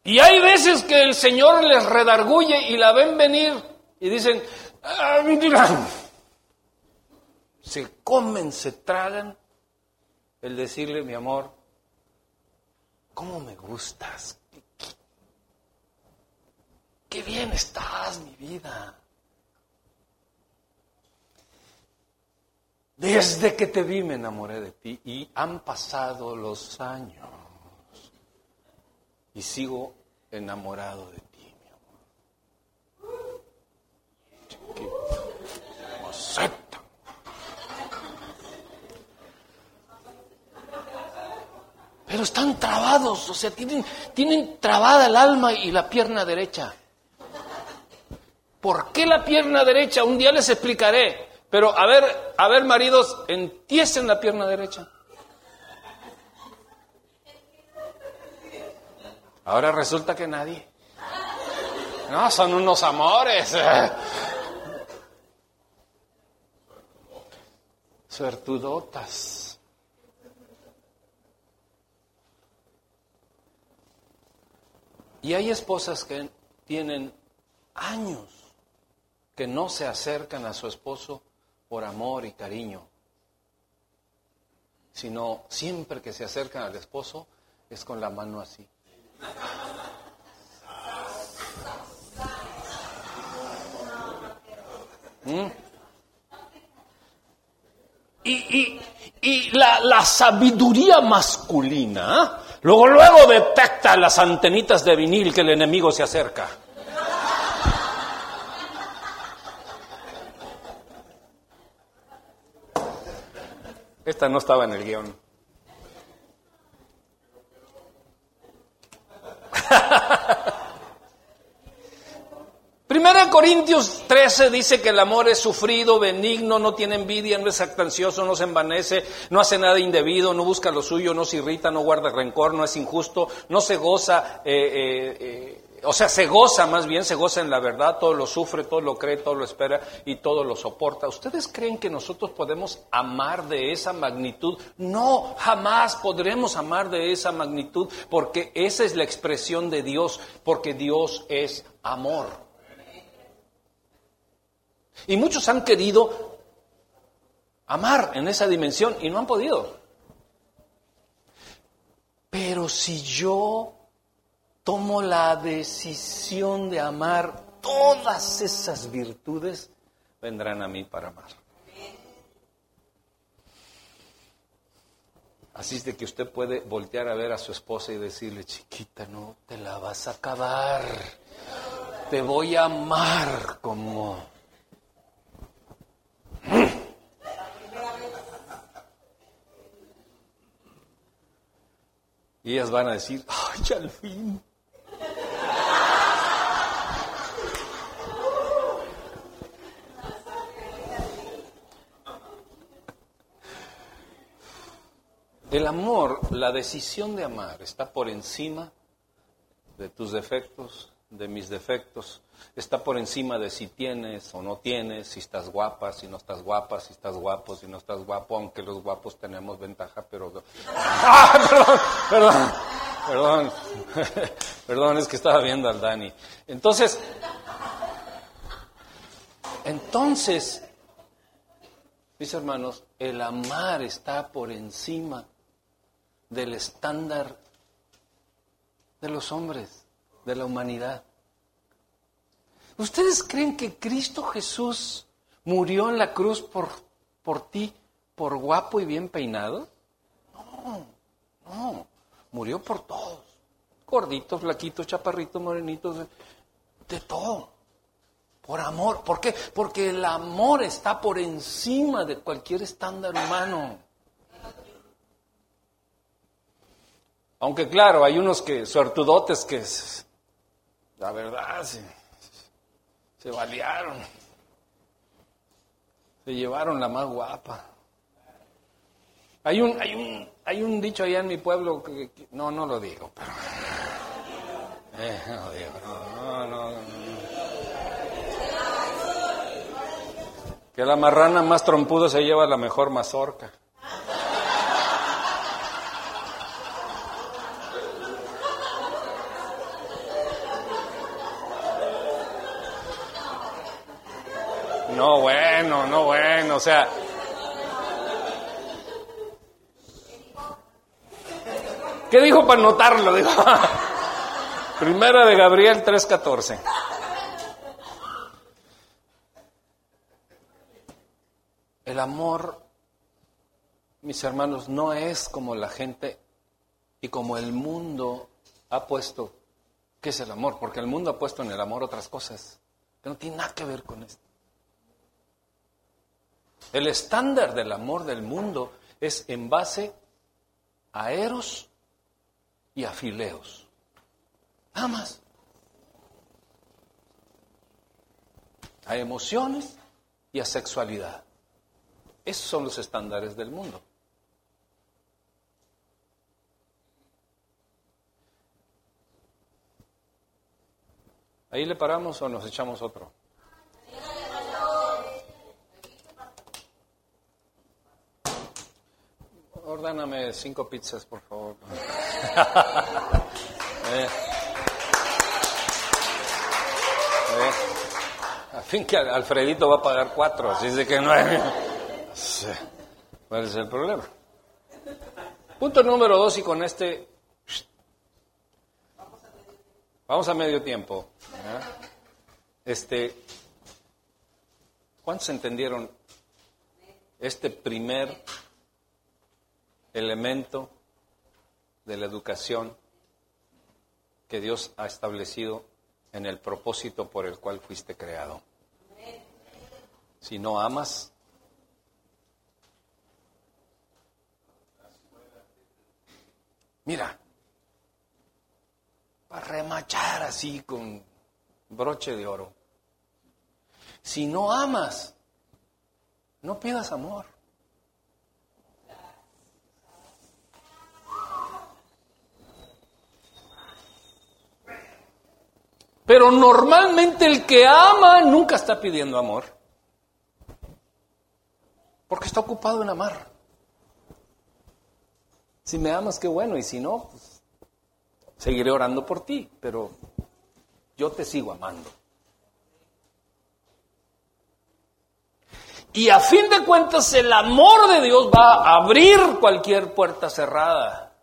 Speaker 1: Y hay veces que el Señor les redarguye y la ven venir y dicen, ah, se comen, se tragan el decirle, mi amor, ¿cómo me gustas? Qué bien estás, mi vida. Desde que te vi me enamoré de ti y han pasado los años y sigo enamorado de ti, mi amor. Acepta. Pero están trabados, o sea, tienen, tienen trabada el alma y la pierna derecha. ¿Por qué la pierna derecha? Un día les explicaré. Pero a ver, a ver, maridos, entiesen la pierna derecha. Ahora resulta que nadie. No, son unos amores. (laughs) Suertudotas. Y hay esposas que tienen años que no se acercan a su esposo por amor y cariño, sino siempre que se acercan al esposo es con la mano así. ¿Mm? Y, y, la, la, sabiduría masculina, luego, luego detecta las antenitas de vinil que el enemigo se acerca. Esta no estaba en el guion. (laughs) Primera Corintios 13 dice que el amor es sufrido, benigno, no tiene envidia, no es actancioso, no se envanece, no hace nada indebido, no busca lo suyo, no se irrita, no guarda rencor, no es injusto, no se goza eh, eh, eh, o sea, se goza más bien, se goza en la verdad, todo lo sufre, todo lo cree, todo lo espera y todo lo soporta. ¿Ustedes creen que nosotros podemos amar de esa magnitud? No, jamás podremos amar de esa magnitud porque esa es la expresión de Dios, porque Dios es amor. Y muchos han querido amar en esa dimensión y no han podido. Pero si yo tomo la decisión de amar todas esas virtudes, vendrán a mí para amar. Así es de que usted puede voltear a ver a su esposa y decirle, chiquita, no te la vas a acabar. Te voy a amar como... (laughs) Y ellas van a decir, ay, al fin. El amor, la decisión de amar, está por encima de tus defectos, de mis defectos, está por encima de si tienes o no tienes, si estás guapa, si no estás guapa, si estás guapo, si no estás guapo, aunque los guapos tenemos ventaja, pero... (laughs) ¡Ah, perdón, perdón, perdón, (laughs) perdón, es que estaba viendo al Dani. Entonces, entonces, mis hermanos, el amar está por encima del estándar de los hombres, de la humanidad. ¿Ustedes creen que Cristo Jesús murió en la cruz por, por ti, por guapo y bien peinado? No, no, murió por todos. Gorditos, flaquitos, chaparritos, morenitos, de, todo. Por amor. ¿Por qué? Porque el amor está por encima de cualquier estándar humano. Aunque claro, hay unos que, suertudotes que, la verdad, se, se balearon. Se llevaron la más guapa. Hay un, hay un, hay un dicho allá en mi pueblo que, no, no lo digo, pero. (laughs) Eh, digo, no, no, no, Que la marrana más trompuda se lleva la mejor mazorca. No, bueno, no, bueno, o sea. ¿Qué dijo para notarlo? (laughs) Primera de Gabriel 3:14. El amor, mis hermanos, no es como la gente y como el mundo ha puesto que es el amor, porque el mundo ha puesto en el amor otras cosas que no tienen nada que ver con esto. El estándar del amor del mundo es en base a eros y a fileos. Nada más. A emociones y a sexualidad. Esos son los estándares del mundo. ¿Ahí le paramos o nos echamos otro? Ordáname cinco pizzas, por favor. (laughs) eh. Eh. A fin que Alfredito va a pagar cuatro, así de que no hay... ¿Cuál es el problema? Punto número dos, y con este... Vamos a medio tiempo. Este, ¿Cuántos entendieron este primer elemento de la educación que Dios ha establecido en el propósito por el cual fuiste creado. Si no amas, mira, para remachar así con broche de oro. Si no amas, no pidas amor. Pero normalmente el que ama nunca está pidiendo amor. Porque está ocupado en amar. Si me amas, qué bueno. Y si no, pues, seguiré orando por ti. Pero yo te sigo amando. Y a fin de cuentas el amor de Dios va a abrir cualquier puerta cerrada.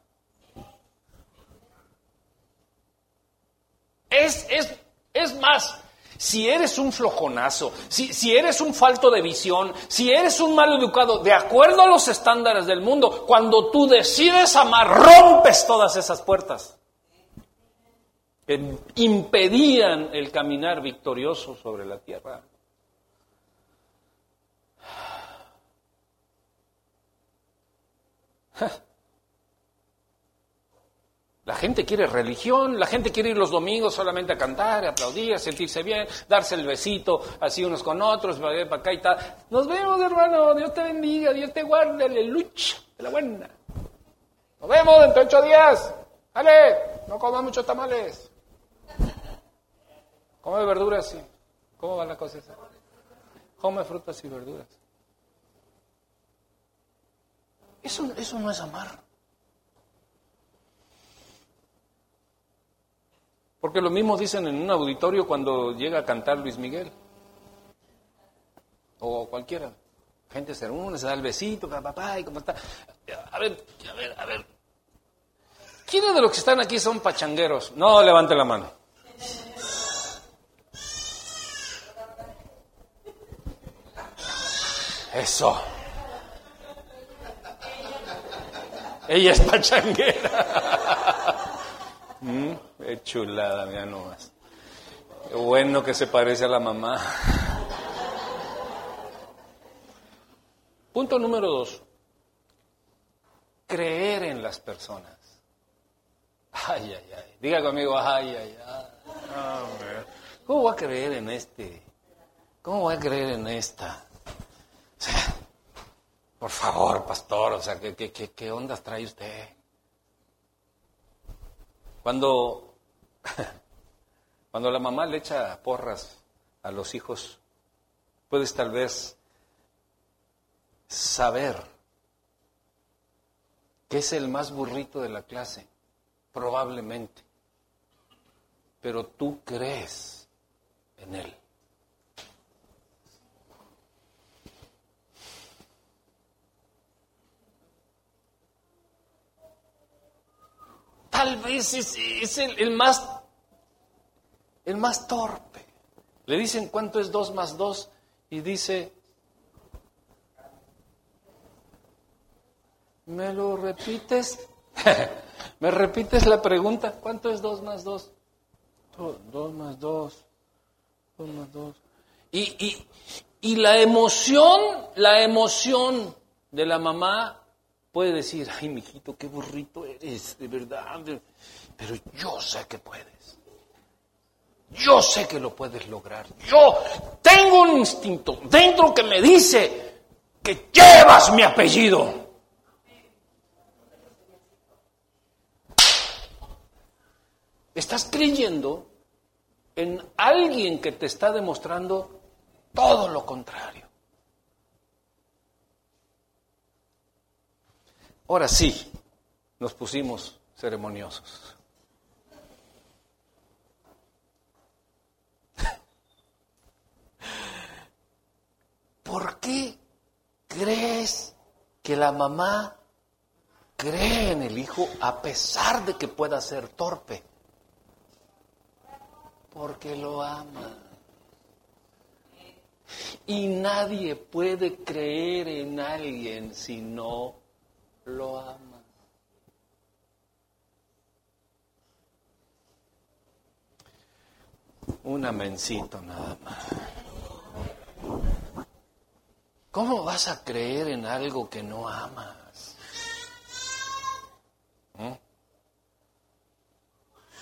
Speaker 1: Es, es, es más, si eres un flojonazo, si, si, eres un falto de visión, si eres un mal educado, de acuerdo a los estándares del mundo, cuando tú decides amar, rompes todas esas puertas que impedían el caminar victorioso sobre la tierra. La gente quiere religión, la gente quiere ir los domingos solamente a cantar, a aplaudir, a sentirse bien, darse el besito así unos con otros, para acá y tal. Nos vemos, hermano, Dios te bendiga, Dios te guarde, aleluya, de la buena. Nos vemos dentro de ocho días. Dale, no comas muchos tamales. Come verduras, sí. ¿Cómo va la cosa esa? Come frutas y verduras. Eso, eso no es amar. Porque lo mismo dicen en un auditorio cuando llega a cantar Luis Miguel. O cualquiera. Gente se reúne, se da el besito, papá, y cómo está. A ver, a ver, a ver. ¿Quiénes de los que están aquí son pachangueros? No, levante la mano. Eso. Ella es pachanguera. Mm, qué chulada, mira nomás. Qué bueno que se parece a la mamá. Punto número dos. Creer en las personas. Ay, ay, ay. Diga conmigo, ay, ay, ay. ¿Cómo voy a creer en este? ¿Cómo voy a creer en esta? O sea, por favor, pastor, o sea, ¿qué, qué, qué, qué ondas trae usted? Cuando, (laughs) cuando la mamá le echa porras a los hijos, puedes tal vez saber que es el más burrito de la clase, probablemente, pero tú crees en él. Tal vez es, el, más, el más torpe. Le dicen cuánto es dos más dos y dice, ¿me lo repites? (laughs) ¿Me repites la pregunta? ¿Cuánto es dos más dos? Dos más dos, dos más dos. Y, y, y la emoción, la emoción de la mamá Puede decir, ay, mijito, qué burrito eres, de verdad. Pero yo sé que puedes. Yo sé que lo puedes lograr. Yo tengo un instinto dentro que me dice que llevas mi apellido. Estás creyendo en alguien que te está demostrando todo lo contrario. Ahora sí, nos pusimos ceremoniosos. ¿Por qué crees que la mamá cree en el hijo a pesar de que pueda ser torpe? Porque lo ama. Y nadie puede creer en alguien si no lo ama. Un amencito nada más. ¿Cómo vas a creer en algo que no amas? ¿Mm?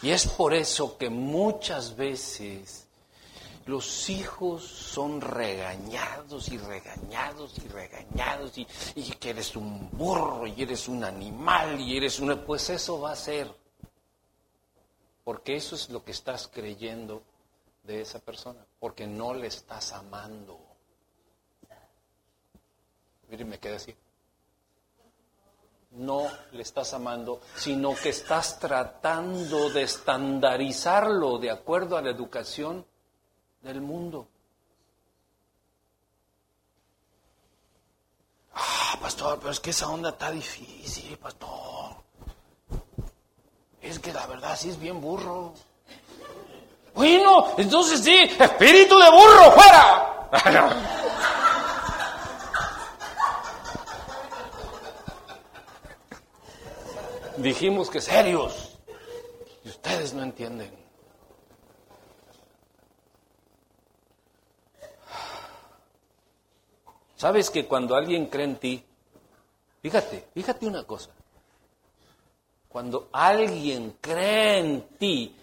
Speaker 1: Y es por eso que muchas veces los hijos son regañados y regañados y regañados y, que eres un burro y eres un animal y eres una... Pues eso va a ser. Porque eso es lo que estás creyendo de esa persona. Porque no le estás amando. Miren, me queda así. No le estás amando, sino que estás tratando de estandarizarlo de acuerdo a la educación del mundo. pastor, pero es que esa onda está difícil, pastor. Es que la verdad sí es bien burro. Bueno, entonces sí, espíritu de burro, fuera. (laughs) Dijimos que serios. Y ustedes no entienden. Sabes que cuando alguien cree en ti, fíjate, fíjate una cosa. Cuando alguien cree en ti,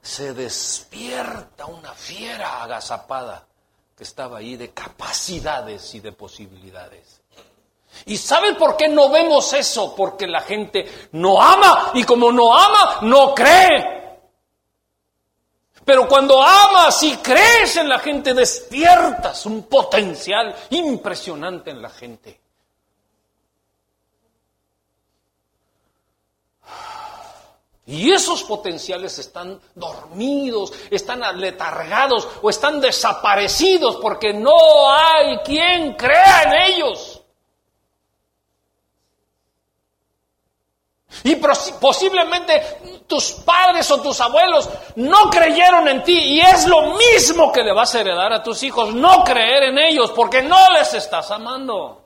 Speaker 1: se despierta una fiera agazapada que estaba ahí de capacidades y de posibilidades. ¿Y sabes por qué no vemos eso? Porque la gente no ama y como no ama, no cree. Pero cuando amas y crees en la gente, despiertas un potencial impresionante en la gente. Y esos potenciales están dormidos, están aletargados o están desaparecidos porque no hay quien crea en ellos. Y posiblemente tus padres o tus abuelos no creyeron en ti y es lo mismo que le vas a heredar a tus hijos, no creer en ellos porque no les estás amando.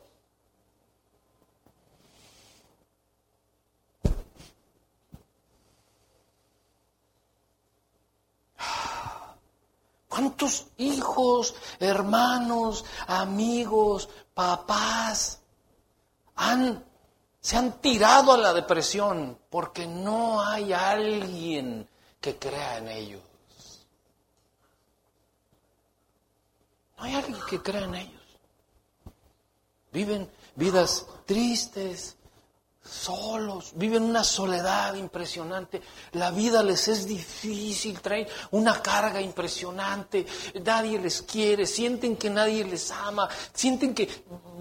Speaker 1: ¿Cuántos hijos, hermanos, amigos, papás han se han tirado a la depresión porque no hay alguien que crea en ellos. No hay alguien que crea en ellos. Viven vidas tristes, solos, viven una soledad impresionante, la vida les es difícil, traen una carga impresionante, nadie les quiere, sienten que nadie les ama, sienten que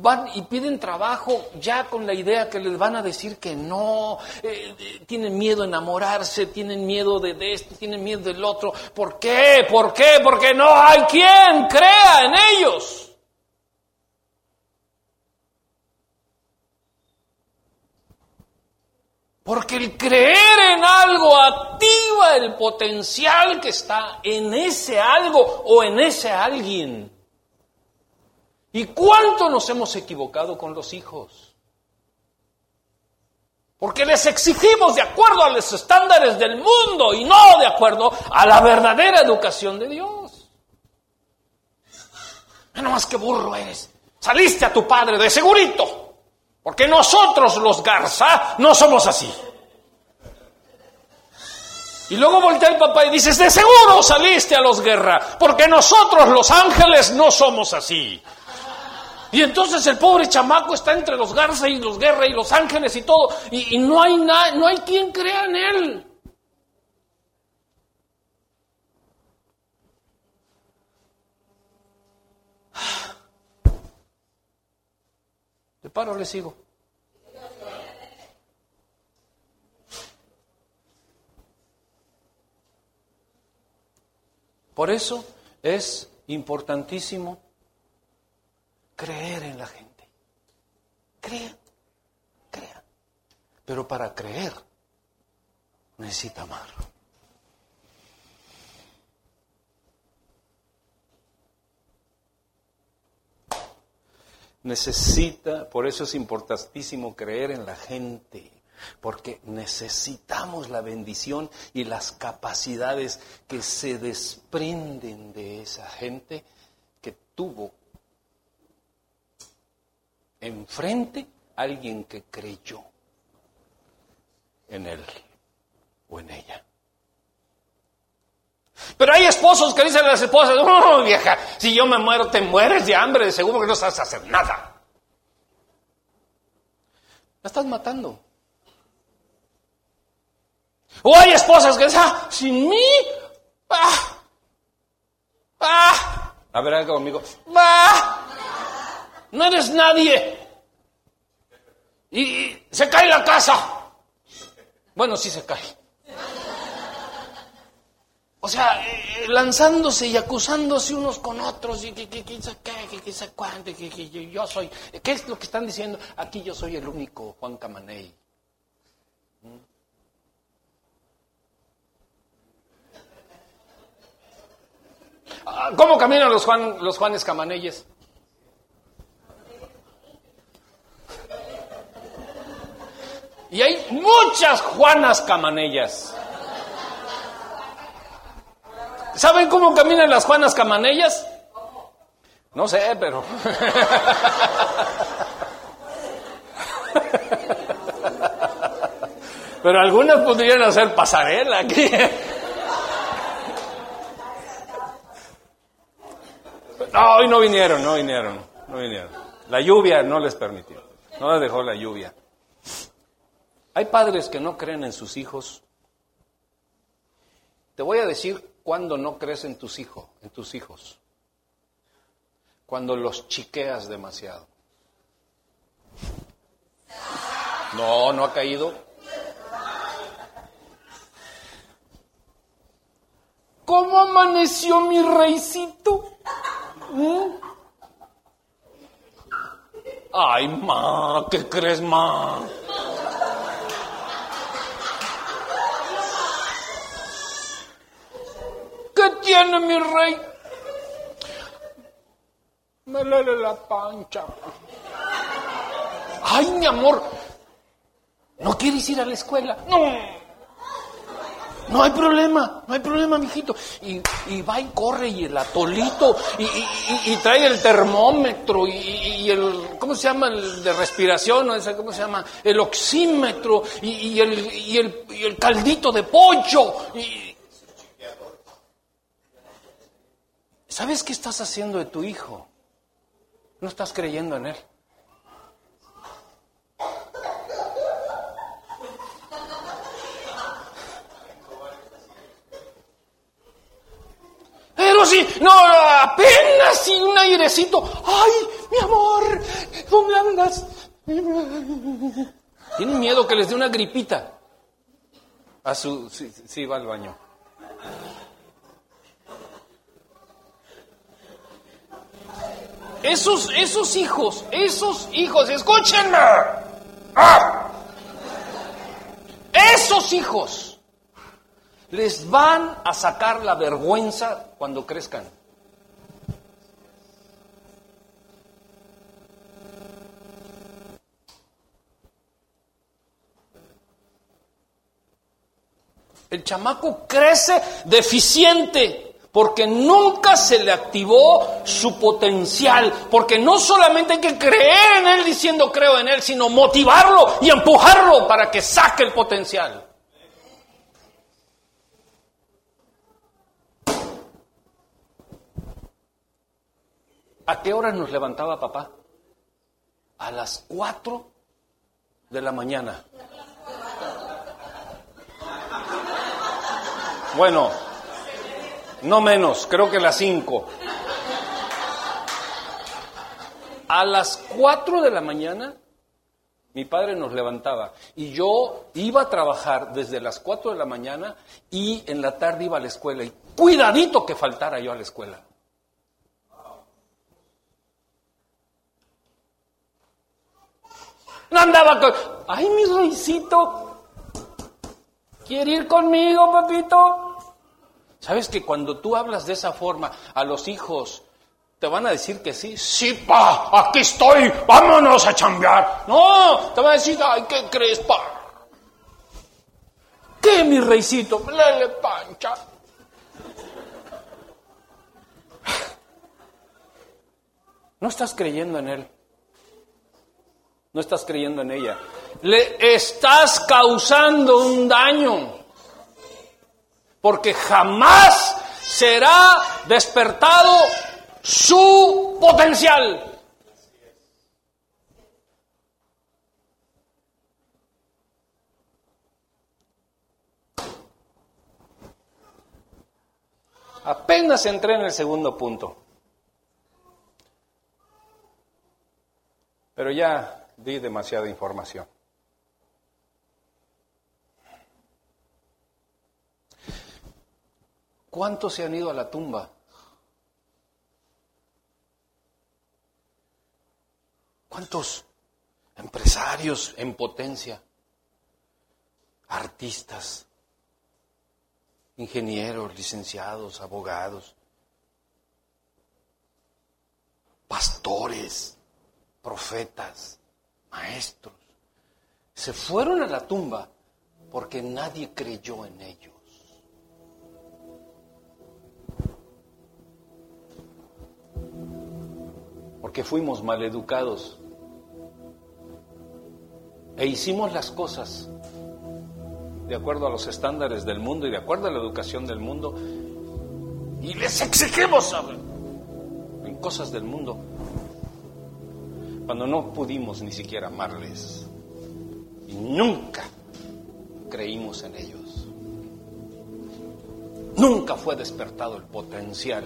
Speaker 1: van y piden trabajo ya con la idea que les van a decir que no, eh, eh, tienen miedo a enamorarse, tienen miedo de, esto, tienen miedo del otro. ¿Por qué? ¿Por qué? Porque no hay quien crea en ellos. Porque el creer en algo activa el potencial que está en ese algo o en ese alguien. ¿Y cuánto nos hemos equivocado con los hijos? Porque les exigimos de acuerdo a los estándares del mundo y no de acuerdo a la verdadera educación de Dios. No más que burro eres. Saliste a tu padre de segurito. Porque nosotros los Garza no somos así. Y luego voltea el papá y dices, de seguro saliste a los guerra, porque nosotros los ángeles no somos así. Y entonces el pobre chamaco está entre los Garza y los Guerra y los ángeles y todo, y, no hay nada, no hay quien crea en él. ¿De paro le sigo? Por eso es importantísimo creer en la gente. Crean, crean. Pero para creer necesita amar. Necesita, por eso es importantísimo creer en la gente porque necesitamos la bendición y las capacidades que se desprenden de esa gente que tuvo enfrente alguien que creyó en él o en ella. Pero hay esposos que dicen a las esposas, oh vieja, si yo me muero te mueres de hambre, de seguro que no sabes hacer nada. La estás matando. O hay esposas que dicen, ah, sin mí, ah, ah, a ver, haga conmigo, ah, no eres nadie. Y, se cae la casa. Bueno, sí se cae. O sea, eh, lanzándose y acusándose unos con otros, y que, que, que, que, que, cuánto, que, que yo soy. ¿Qué es lo que están diciendo? Aquí yo soy el único Juan Camaney. Ah, ¿Cómo caminan los, Juan, los Juanes Camaneyes? Y hay muchas Juanas Camanellas. ¿Saben cómo caminan las Juanas Camanellas? No sé, pero... pero algunas podrían hacer pasarela aquí. No, hoy no vinieron, no vinieron, no vinieron. La lluvia no les permitió, no les dejó la lluvia. Hay padres que no creen en sus hijos. Te voy a decir cuándo no crees en tus hijos, en tus hijos. Cuando los chiqueas demasiado. No, no ha caído. ¿Cómo amaneció mi reycito? ¿Eh? Ay, ma, ¿qué crees, ma? Tiene mi rey? Me lele la pancha. Ay, mi amor, ¿no quieres ir a la escuela? No. No hay problema, no hay problema, mijito. Y, y va y corre y el atolito y, trae el termómetro y, el, ¿cómo se llama? El de respiración, ¿no? ¿cómo se llama? El oxímetro y, el, y, el, y el caldito de pollo. ¿Sabes qué estás haciendo de tu hijo? No estás creyendo en él. Pero si, no, apenas si un airecito. ¡Ay, mi amor! ¿Dónde andas? Tienen miedo que les dé una gripita. A su, sí, va al baño. Esos, esos hijos, esos hijos, escúchenme. ¡Ah! Esos hijos les van a sacar la vergüenza cuando crezcan. El chamaco crece deficiente porque nunca se le activó su potencial, porque no solamente hay que creer en él diciendo creo en él, sino motivarlo y empujarlo para que saque el potencial. ¿A qué hora nos levantaba papá? A las cuatro de la mañana. Bueno, no menos, creo que las cinco. A las cuatro de la mañana mi padre nos levantaba y yo iba a trabajar desde las cuatro de la mañana y en la tarde iba a la escuela y cuidadito que faltara yo a la escuela. No andaba con, ay, mi reycito, ¿quiere ir conmigo, papito? ¿Sabes que cuando tú hablas de esa forma a los hijos, te van a decir que sí? Sí, pa, aquí estoy, vámonos a chambear. No, te van a decir, ay, ¿qué crees, pa? ¿Qué, mi reycito? Lele pancha. No estás creyendo en él. No estás creyendo en ella. Le estás causando un daño. Porque jamás será despertado su potencial. Apenas entré en el segundo punto. Pero ya di demasiada información. ¿Cuántos se han ido a la tumba? ¿Cuántos empresarios en potencia? Artistas, ingenieros, licenciados, abogados, pastores, profetas, maestros. Se fueron a la tumba porque nadie creyó en ellos. Porque fuimos maleducados. E hicimos las cosas de acuerdo a los estándares del mundo y de acuerdo a la educación del mundo. Y les exigimos en cosas del mundo. Cuando no pudimos ni siquiera amarles. Y nunca creímos en ellos. Nunca fue despertado el potencial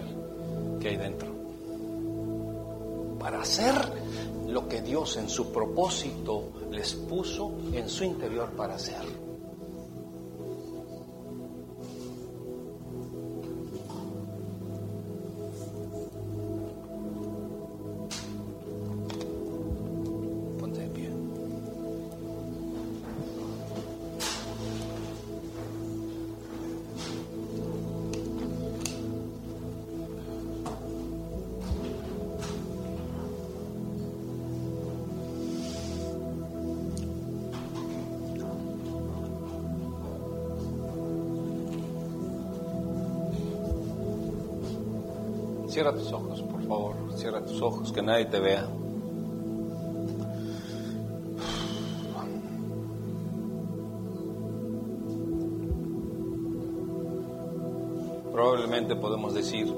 Speaker 1: que hay dentro para hacer lo que Dios en su propósito les puso en su interior para hacer. Cierra tus ojos, por favor. Cierra tus ojos, que nadie te vea. Probablemente podemos decir,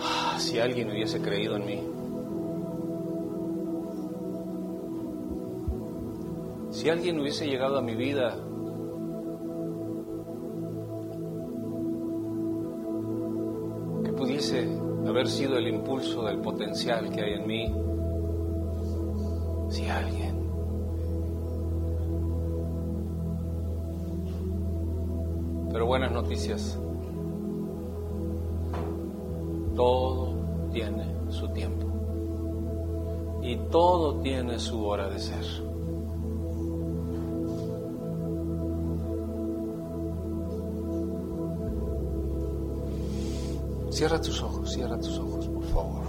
Speaker 1: ah, si alguien hubiese creído en mí, si alguien hubiese llegado a mi vida haber sido el impulso del potencial que hay en mí, si alguien Pero buenas noticias. Todo tiene su tiempo. Y todo tiene su hora de ser. Cierra tus ojos, cierra tus ojos, por favor.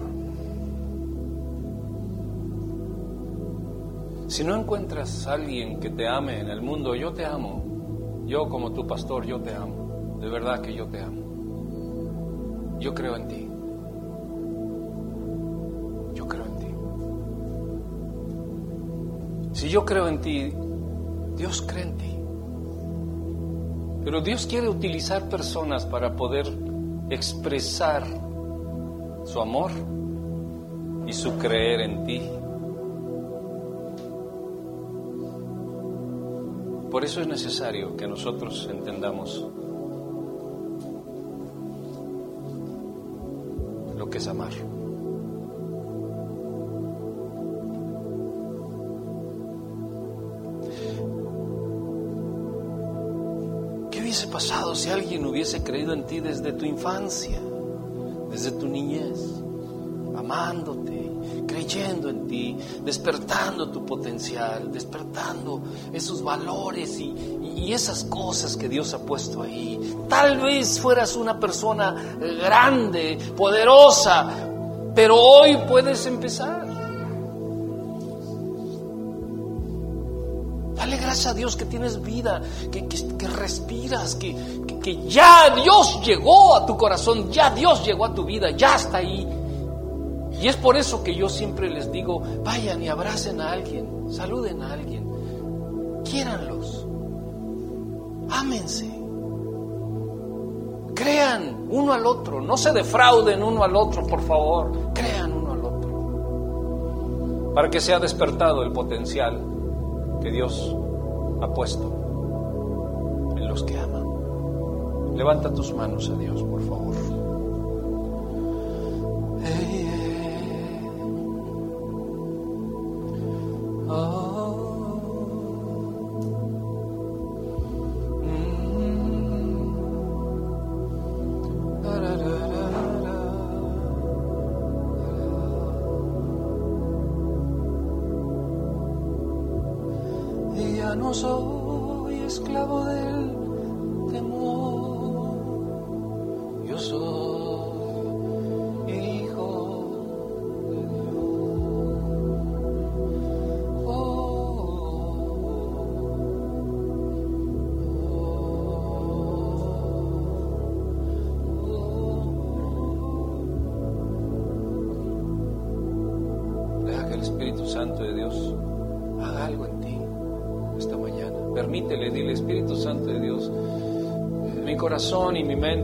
Speaker 1: Si no encuentras a alguien que te ame en el mundo, yo te amo. Yo como tu pastor, yo te amo. De verdad que yo te amo. Yo creo en ti. Yo creo en ti. Si yo creo en ti, Dios cree en ti. Pero Dios quiere utilizar personas para poder expresar su amor y su creer en ti. Por eso es necesario que nosotros entendamos lo que es amar. Si alguien hubiese creído en ti desde tu infancia, desde tu niñez, amándote, creyendo en ti, despertando tu potencial, despertando esos valores y, esas cosas que Dios ha puesto ahí? Tal vez fueras una persona grande, poderosa, pero hoy puedes empezar. gracias a Dios que tienes vida, que, respiras, que, que ya Dios llegó a tu corazón, ya Dios llegó a tu vida, ya está ahí. Y es por eso que yo siempre les digo, vayan y abracen a alguien, saluden a alguien, quiéranlos, ámense, crean uno al otro, no se defrauden uno al otro, por favor, crean uno al otro, para que sea despertado el potencial que Dios ha puesto en los que aman. Levanta tus manos a Dios, por favor.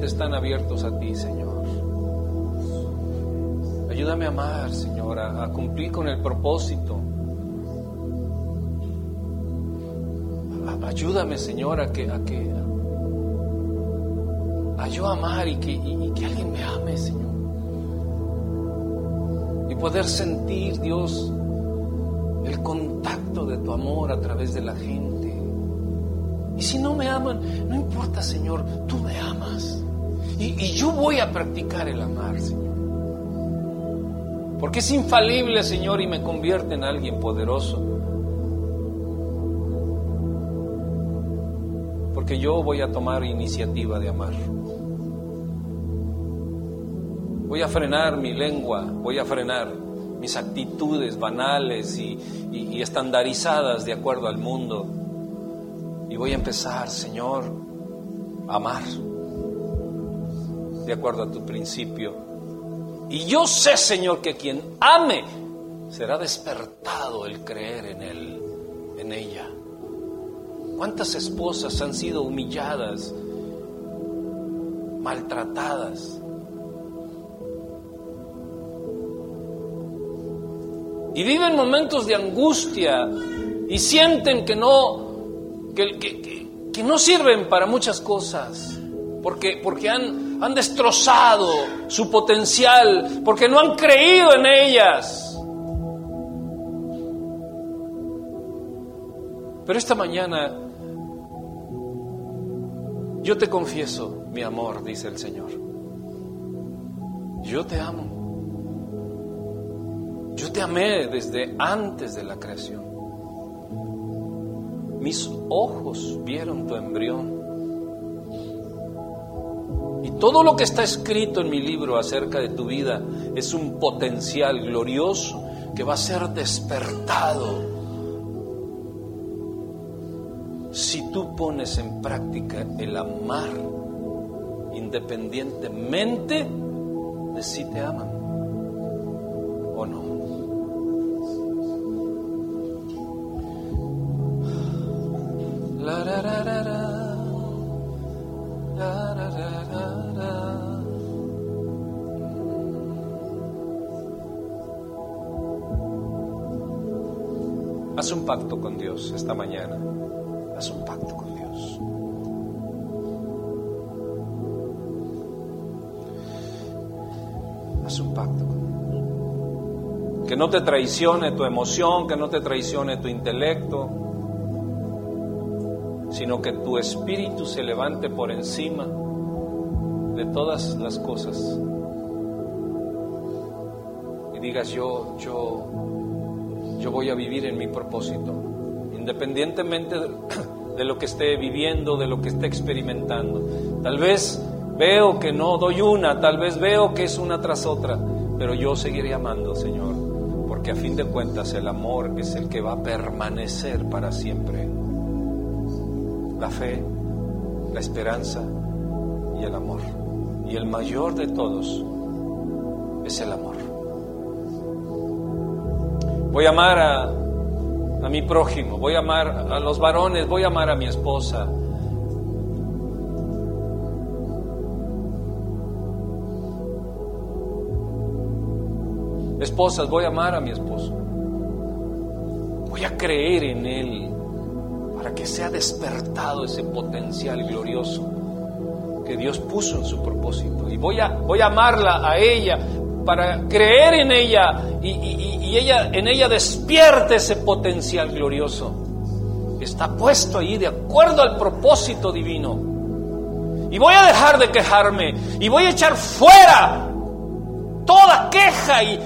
Speaker 1: Están abiertos a ti, Señor. Ayúdame a amar, Señor, a, cumplir con el propósito. Ayúdame, Señor, a que, a que a yo amar y que, y que alguien me ame, Señor. Y poder sentir, Dios, el contacto de tu amor a través de la gente. Y si no me aman, no importa, Señor, tú me amas. Y, yo voy a practicar el amar, Señor. Porque es infalible, Señor, y me convierte en alguien poderoso. Porque yo voy a tomar iniciativa de amar. Voy a frenar mi lengua, voy a frenar mis actitudes banales y- y estandarizadas de acuerdo al mundo. Y voy a empezar, Señor, a amar de acuerdo a tu principio. Y yo sé, Señor, que quien ame será despertado el creer en él, en ella. ¿Cuántas esposas han sido humilladas, maltratadas? y viven momentos de angustia y sienten que no, que, no sirven para muchas cosas, porque, porque han, han destrozado su potencial, porque no han creído en ellas. Pero esta mañana yo te confieso, mi amor, dice el Señor. Yo te amo. Yo te amé desde antes de la creación. Mis ojos vieron tu embrión. Y todo lo que está escrito en mi libro acerca de tu vida es un potencial glorioso que va a ser despertado si tú pones en práctica el amar independientemente de si te aman o no. Pacto con Dios esta mañana. Haz un pacto con Dios. Haz un pacto con Dios. Que no te traicione tu emoción, que no te traicione tu intelecto, sino que tu espíritu se levante por encima de todas las cosas y digas yo, yo, yo voy a vivir en mi propósito, independientemente (coughs) de, lo que esté viviendo, de lo que esté experimentando. Tal vez veo que no doy una, tal vez veo que es una tras otra, pero yo seguiré amando, Señor, porque a fin de cuentas el amor es el que va a permanecer para siempre. La fe, la esperanza y el amor. Y el mayor de todos es el amor. Voy a amar a, a mi prójimo, voy a amar a los varones, voy a amar a mi esposa. Esposas, voy a amar a mi esposo. Voy a creer en él para que sea despertado ese potencial glorioso que Dios puso en su propósito. Y voy a, voy a amarla a ella para creer en ella y, ella, en ella despierte ese potencial glorioso. Está puesto ahí de acuerdo al propósito divino. Y voy a dejar de quejarme y voy a echar fuera toda queja y-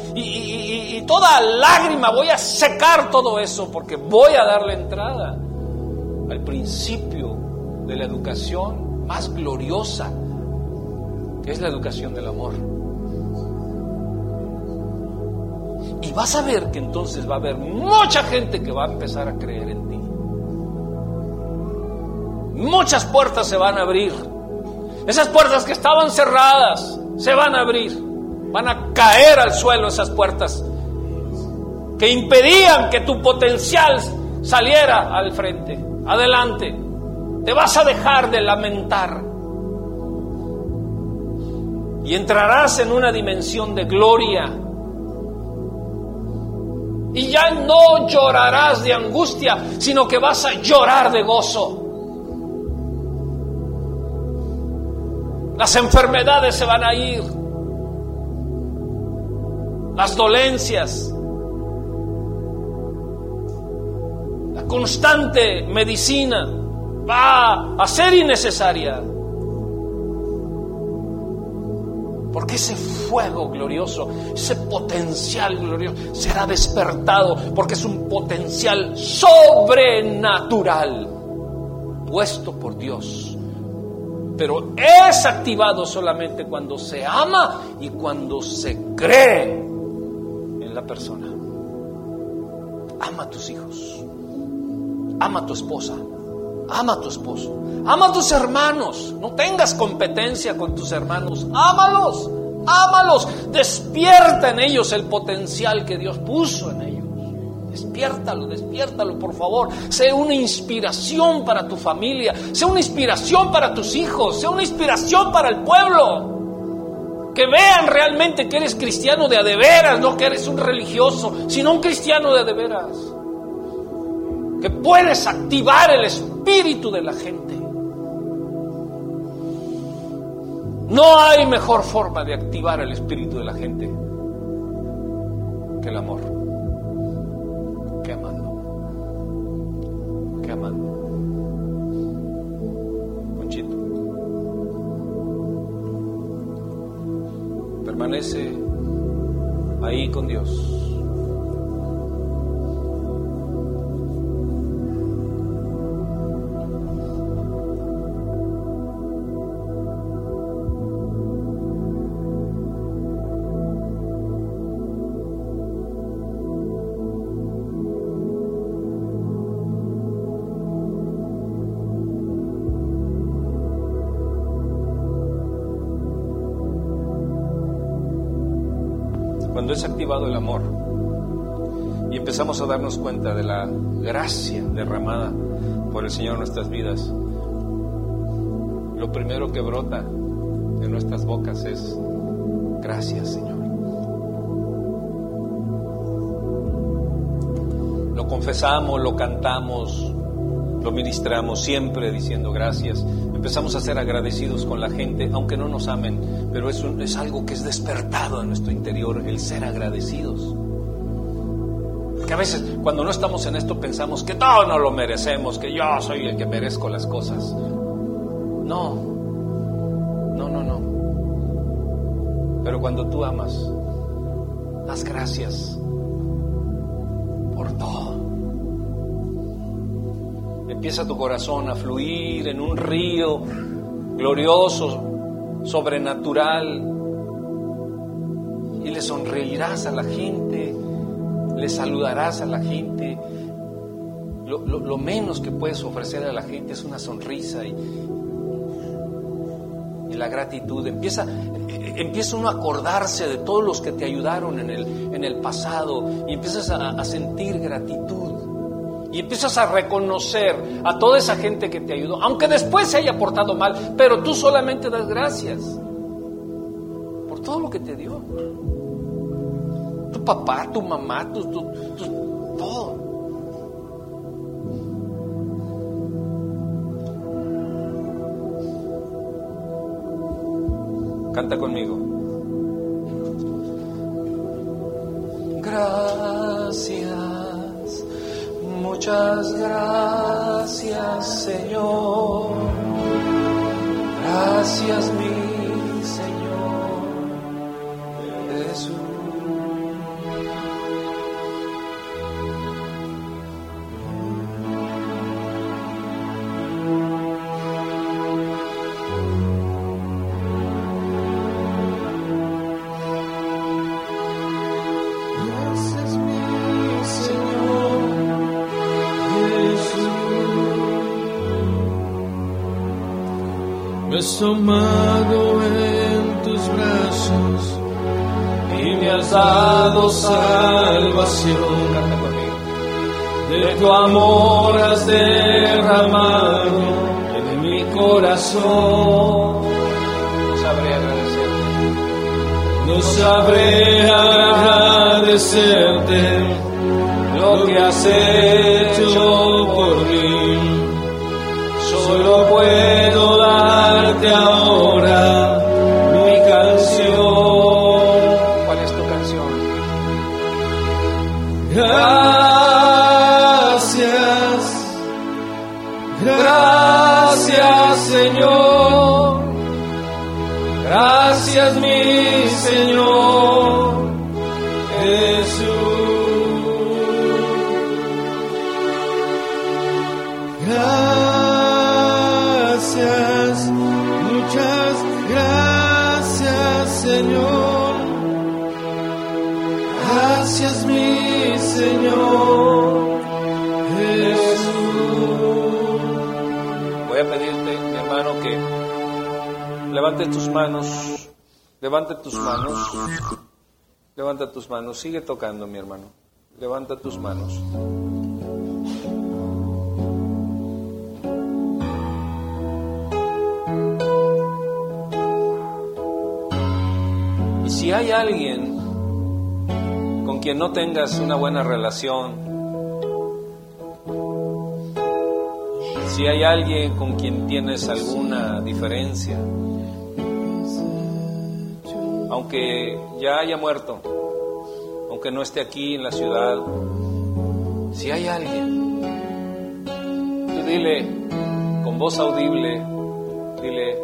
Speaker 1: y toda lágrima. Voy a secar todo eso porque voy a darle entrada al principio de la educación más gloriosa, que es la educación del amor. Y vas a ver que entonces va a haber mucha gente que va a empezar a creer en ti. Muchas puertas se van a abrir. Esas puertas que estaban cerradas se van a abrir. Van a caer al suelo esas puertas que impedían que tu potencial saliera al frente, adelante. Te vas a dejar de lamentar. Y entrarás en una dimensión de gloria y ya no llorarás de angustia, sino que vas a llorar de gozo. Las enfermedades se van a ir. Las dolencias. La constante medicina va a ser innecesaria. Porque ese fuego glorioso, ese potencial glorioso será despertado porque es un potencial sobrenatural puesto por Dios. Pero es activado solamente cuando se ama y cuando se cree en la persona. Ama a tus hijos. Ama a tu esposa. Ama a tu esposo. Ama a tus hermanos. No tengas competencia con tus hermanos. Ámalos. Ámalos. Despierta en ellos el potencial que Dios puso en ellos. Despiértalo, despiértalo, por favor. Sea una inspiración para tu familia. Sea una inspiración para tus hijos. Sea una inspiración para el pueblo. Que vean realmente que eres cristiano de adeveras, no que eres un religioso, sino un cristiano de adeveras. Que puedes activar el espíritu de la gente. No hay mejor forma de activar el espíritu de la gente que el amor. Que amando. Que amando. Conchito. Permanece ahí con Dios. El amor y empezamos a darnos cuenta de la gracia derramada por el Señor en nuestras vidas, lo primero que brota de nuestras bocas es gracias Señor. Lo confesamos, lo cantamos, lo ministramos siempre diciendo gracias. Empezamos a ser agradecidos con la gente, aunque no nos amen, pero es, es algo que es despertado en nuestro interior, el ser agradecidos. Porque a veces cuando no estamos en esto pensamos que todo no lo merecemos, que yo soy el que merezco las cosas. No, no, no, no. Pero cuando tú amas, das gracias empieza tu corazón a fluir en un río glorioso, sobrenatural, y le sonreirás a la gente, le saludarás a la gente. Lo, menos que puedes ofrecer a la gente es una sonrisa y, la gratitud. Empieza, empieza uno a acordarse de todos los que te ayudaron en el, en el pasado y empiezas a sentir gratitud y empiezas a reconocer a toda esa gente que te ayudó, aunque después se haya portado mal, pero tú solamente das gracias por todo lo que te dio. Tu papá, tu mamá, tu, todo. Canta conmigo. Gracias. Muchas gracias, Señor. Gracias, mi
Speaker 2: Tomado en tus brazos y me has dado salvación. De tu amor has derramado en mi corazón.
Speaker 1: No sabré agradecer.
Speaker 2: No sabré agradecerte lo que has hecho por mí. Solo puedo
Speaker 1: down. Manos, levante tus manos, levanta tus manos, sigue tocando, mi hermano, levanta tus manos. Y si hay alguien con quien no tengas una buena relación, si hay alguien con quien tienes alguna diferencia, aunque ya haya muerto, aunque no esté aquí en la ciudad, si hay alguien, tú dile con voz audible, dile,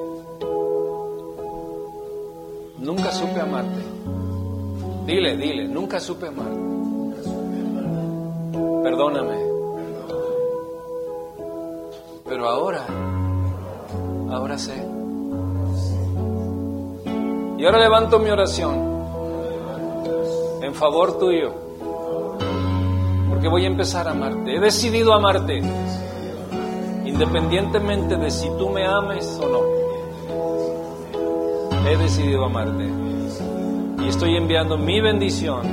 Speaker 1: nunca supe amarte. Dile, dile, nunca supe amarte. Perdóname. Pero ahora, ahora sé. Y ahora levanto mi oración en favor tuyo. Porque voy a empezar a amarte. He decidido amarte. Independientemente de si tú me ames o no. He decidido amarte. Y estoy enviando mi bendición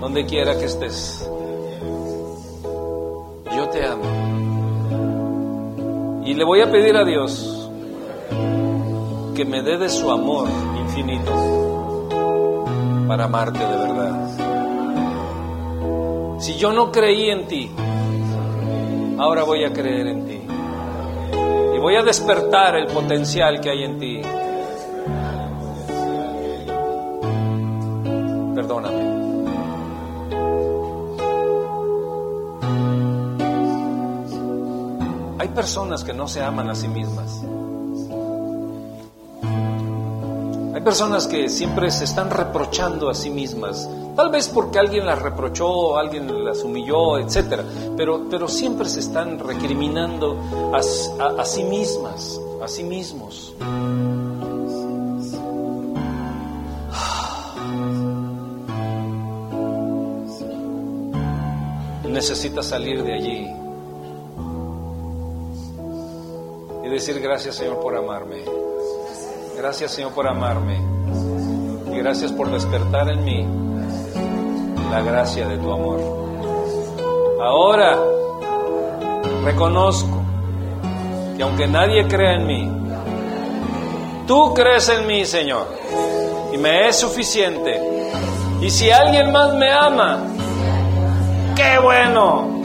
Speaker 1: donde quiera que estés. Yo te amo. Y le voy a pedir a Dios que me dé de su amor para amarte de verdad. Si yo no creí en ti, ahora voy a creer en ti. Y voy a despertar el potencial que hay en ti. Perdóname. Hay personas que no se aman a sí mismas. Personas que siempre se están reprochando a sí mismas, tal vez porque alguien las reprochó, alguien las humilló, etcétera, pero, pero siempre se están recriminando a, a- a sí mismas, a sí mismos. Necesitas salir de allí y decir gracias Señor por amarme. Gracias Señor por amarme. Y gracias por despertar en mí la gracia de tu amor. Ahora reconozco que aunque nadie crea en mí, tú crees en mí, Señor. Y me es suficiente. Y si alguien más me ama, qué bueno.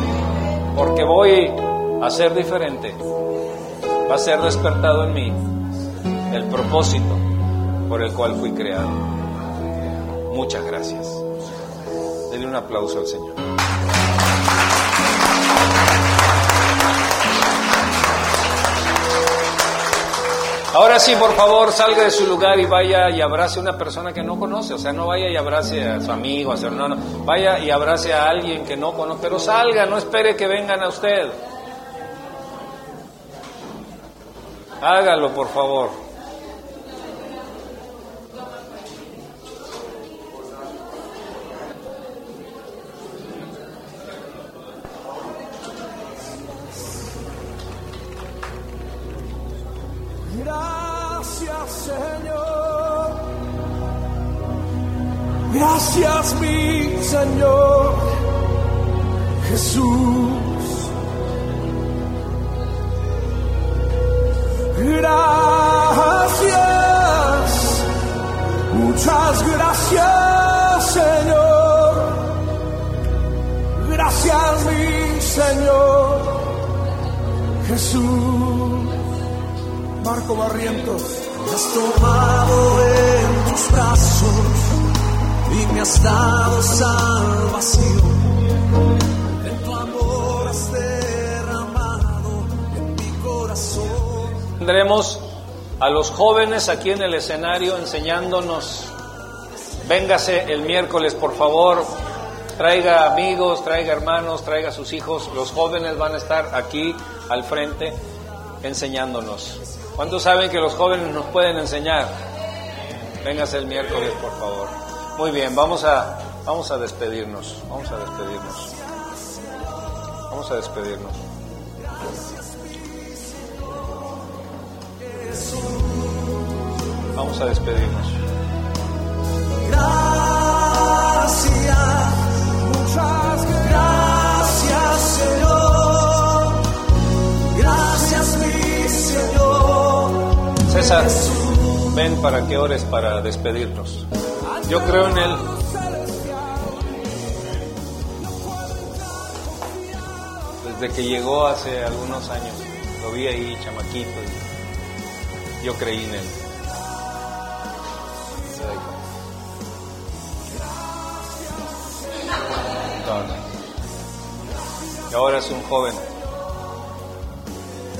Speaker 1: Porque voy a ser diferente. Va a ser despertado en mí el propósito por el cual fui creado. Muchas gracias. Denle un aplauso al Señor. Ahora sí, por favor, salga de su lugar y vaya y abrace a una persona que no conoce. O sea, no vaya y abrace a su amigo, a su hermano. Vaya y abrace a alguien que no conoce. Pero salga, no espere que vengan a usted. Hágalo, por favor.
Speaker 2: Gracias mi Señor Jesús. Gracias, muchas gracias Señor. Gracias mi Señor Jesús. Marco Barrientos.
Speaker 3: Has tomado en tus brazos y me has dado salvación. En tu amor has derramado en mi corazón.
Speaker 1: Tendremos a los jóvenes aquí en el escenario enseñándonos. Véngase el miércoles, por favor. Traiga amigos, traiga hermanos, traiga sus hijos. Los jóvenes van a estar aquí al frente enseñándonos. ¿Cuántos saben que los jóvenes nos pueden enseñar? Véngase el miércoles, por favor. Muy bien, vamos a, vamos a despedirnos. Vamos a despedirnos. Vamos a despedirnos. Vamos a despedirnos.
Speaker 3: Gracias, muchas gracias, Señor. Gracias, mi Señor.
Speaker 1: César, ven para que ores para despedirnos. Yo creo en Él. Desde que llegó hace algunos años, lo vi ahí, chamaquito, y yo creí en Él. Y ahora es un joven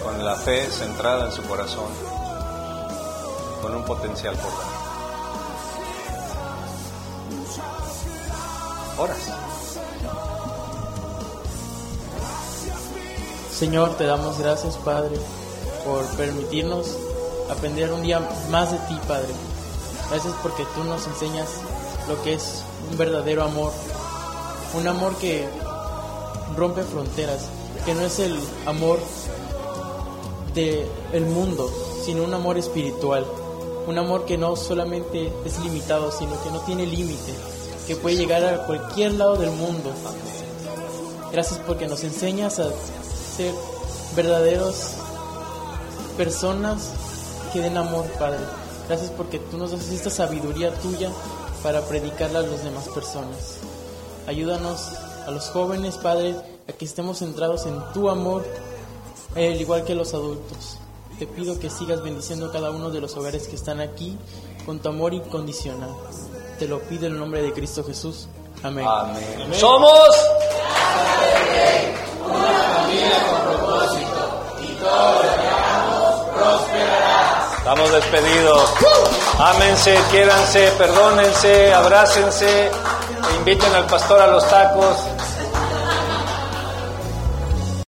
Speaker 1: con la fe centrada en su corazón, con un potencial por Horas.
Speaker 4: Señor, te damos gracias, Padre, por permitirnos aprender un día más de ti, Padre. Gracias porque tú nos enseñas lo que es un verdadero amor. Un amor que rompe fronteras, que no es el amor del el mundo, sino un amor espiritual. Un amor que no solamente es limitado, sino que no tiene límite, que puede llegar a cualquier lado del mundo. Gracias porque nos enseñas a ser verdaderos personas que den amor, Padre. Gracias porque tú nos das esta sabiduría tuya para predicarla a las demás personas. Ayúdanos a los jóvenes, Padre, a que estemos centrados en tu amor, al igual que los adultos. Te pido que sigas bendiciendo cada uno de los hogares que están aquí con tu amor incondicional. Te lo pido en el nombre de Cristo Jesús. Amén.
Speaker 1: Amén. Somos Estamos despedidos. Ámense, quiéranse, perdónense, abrácense, inviten al pastor a los tacos.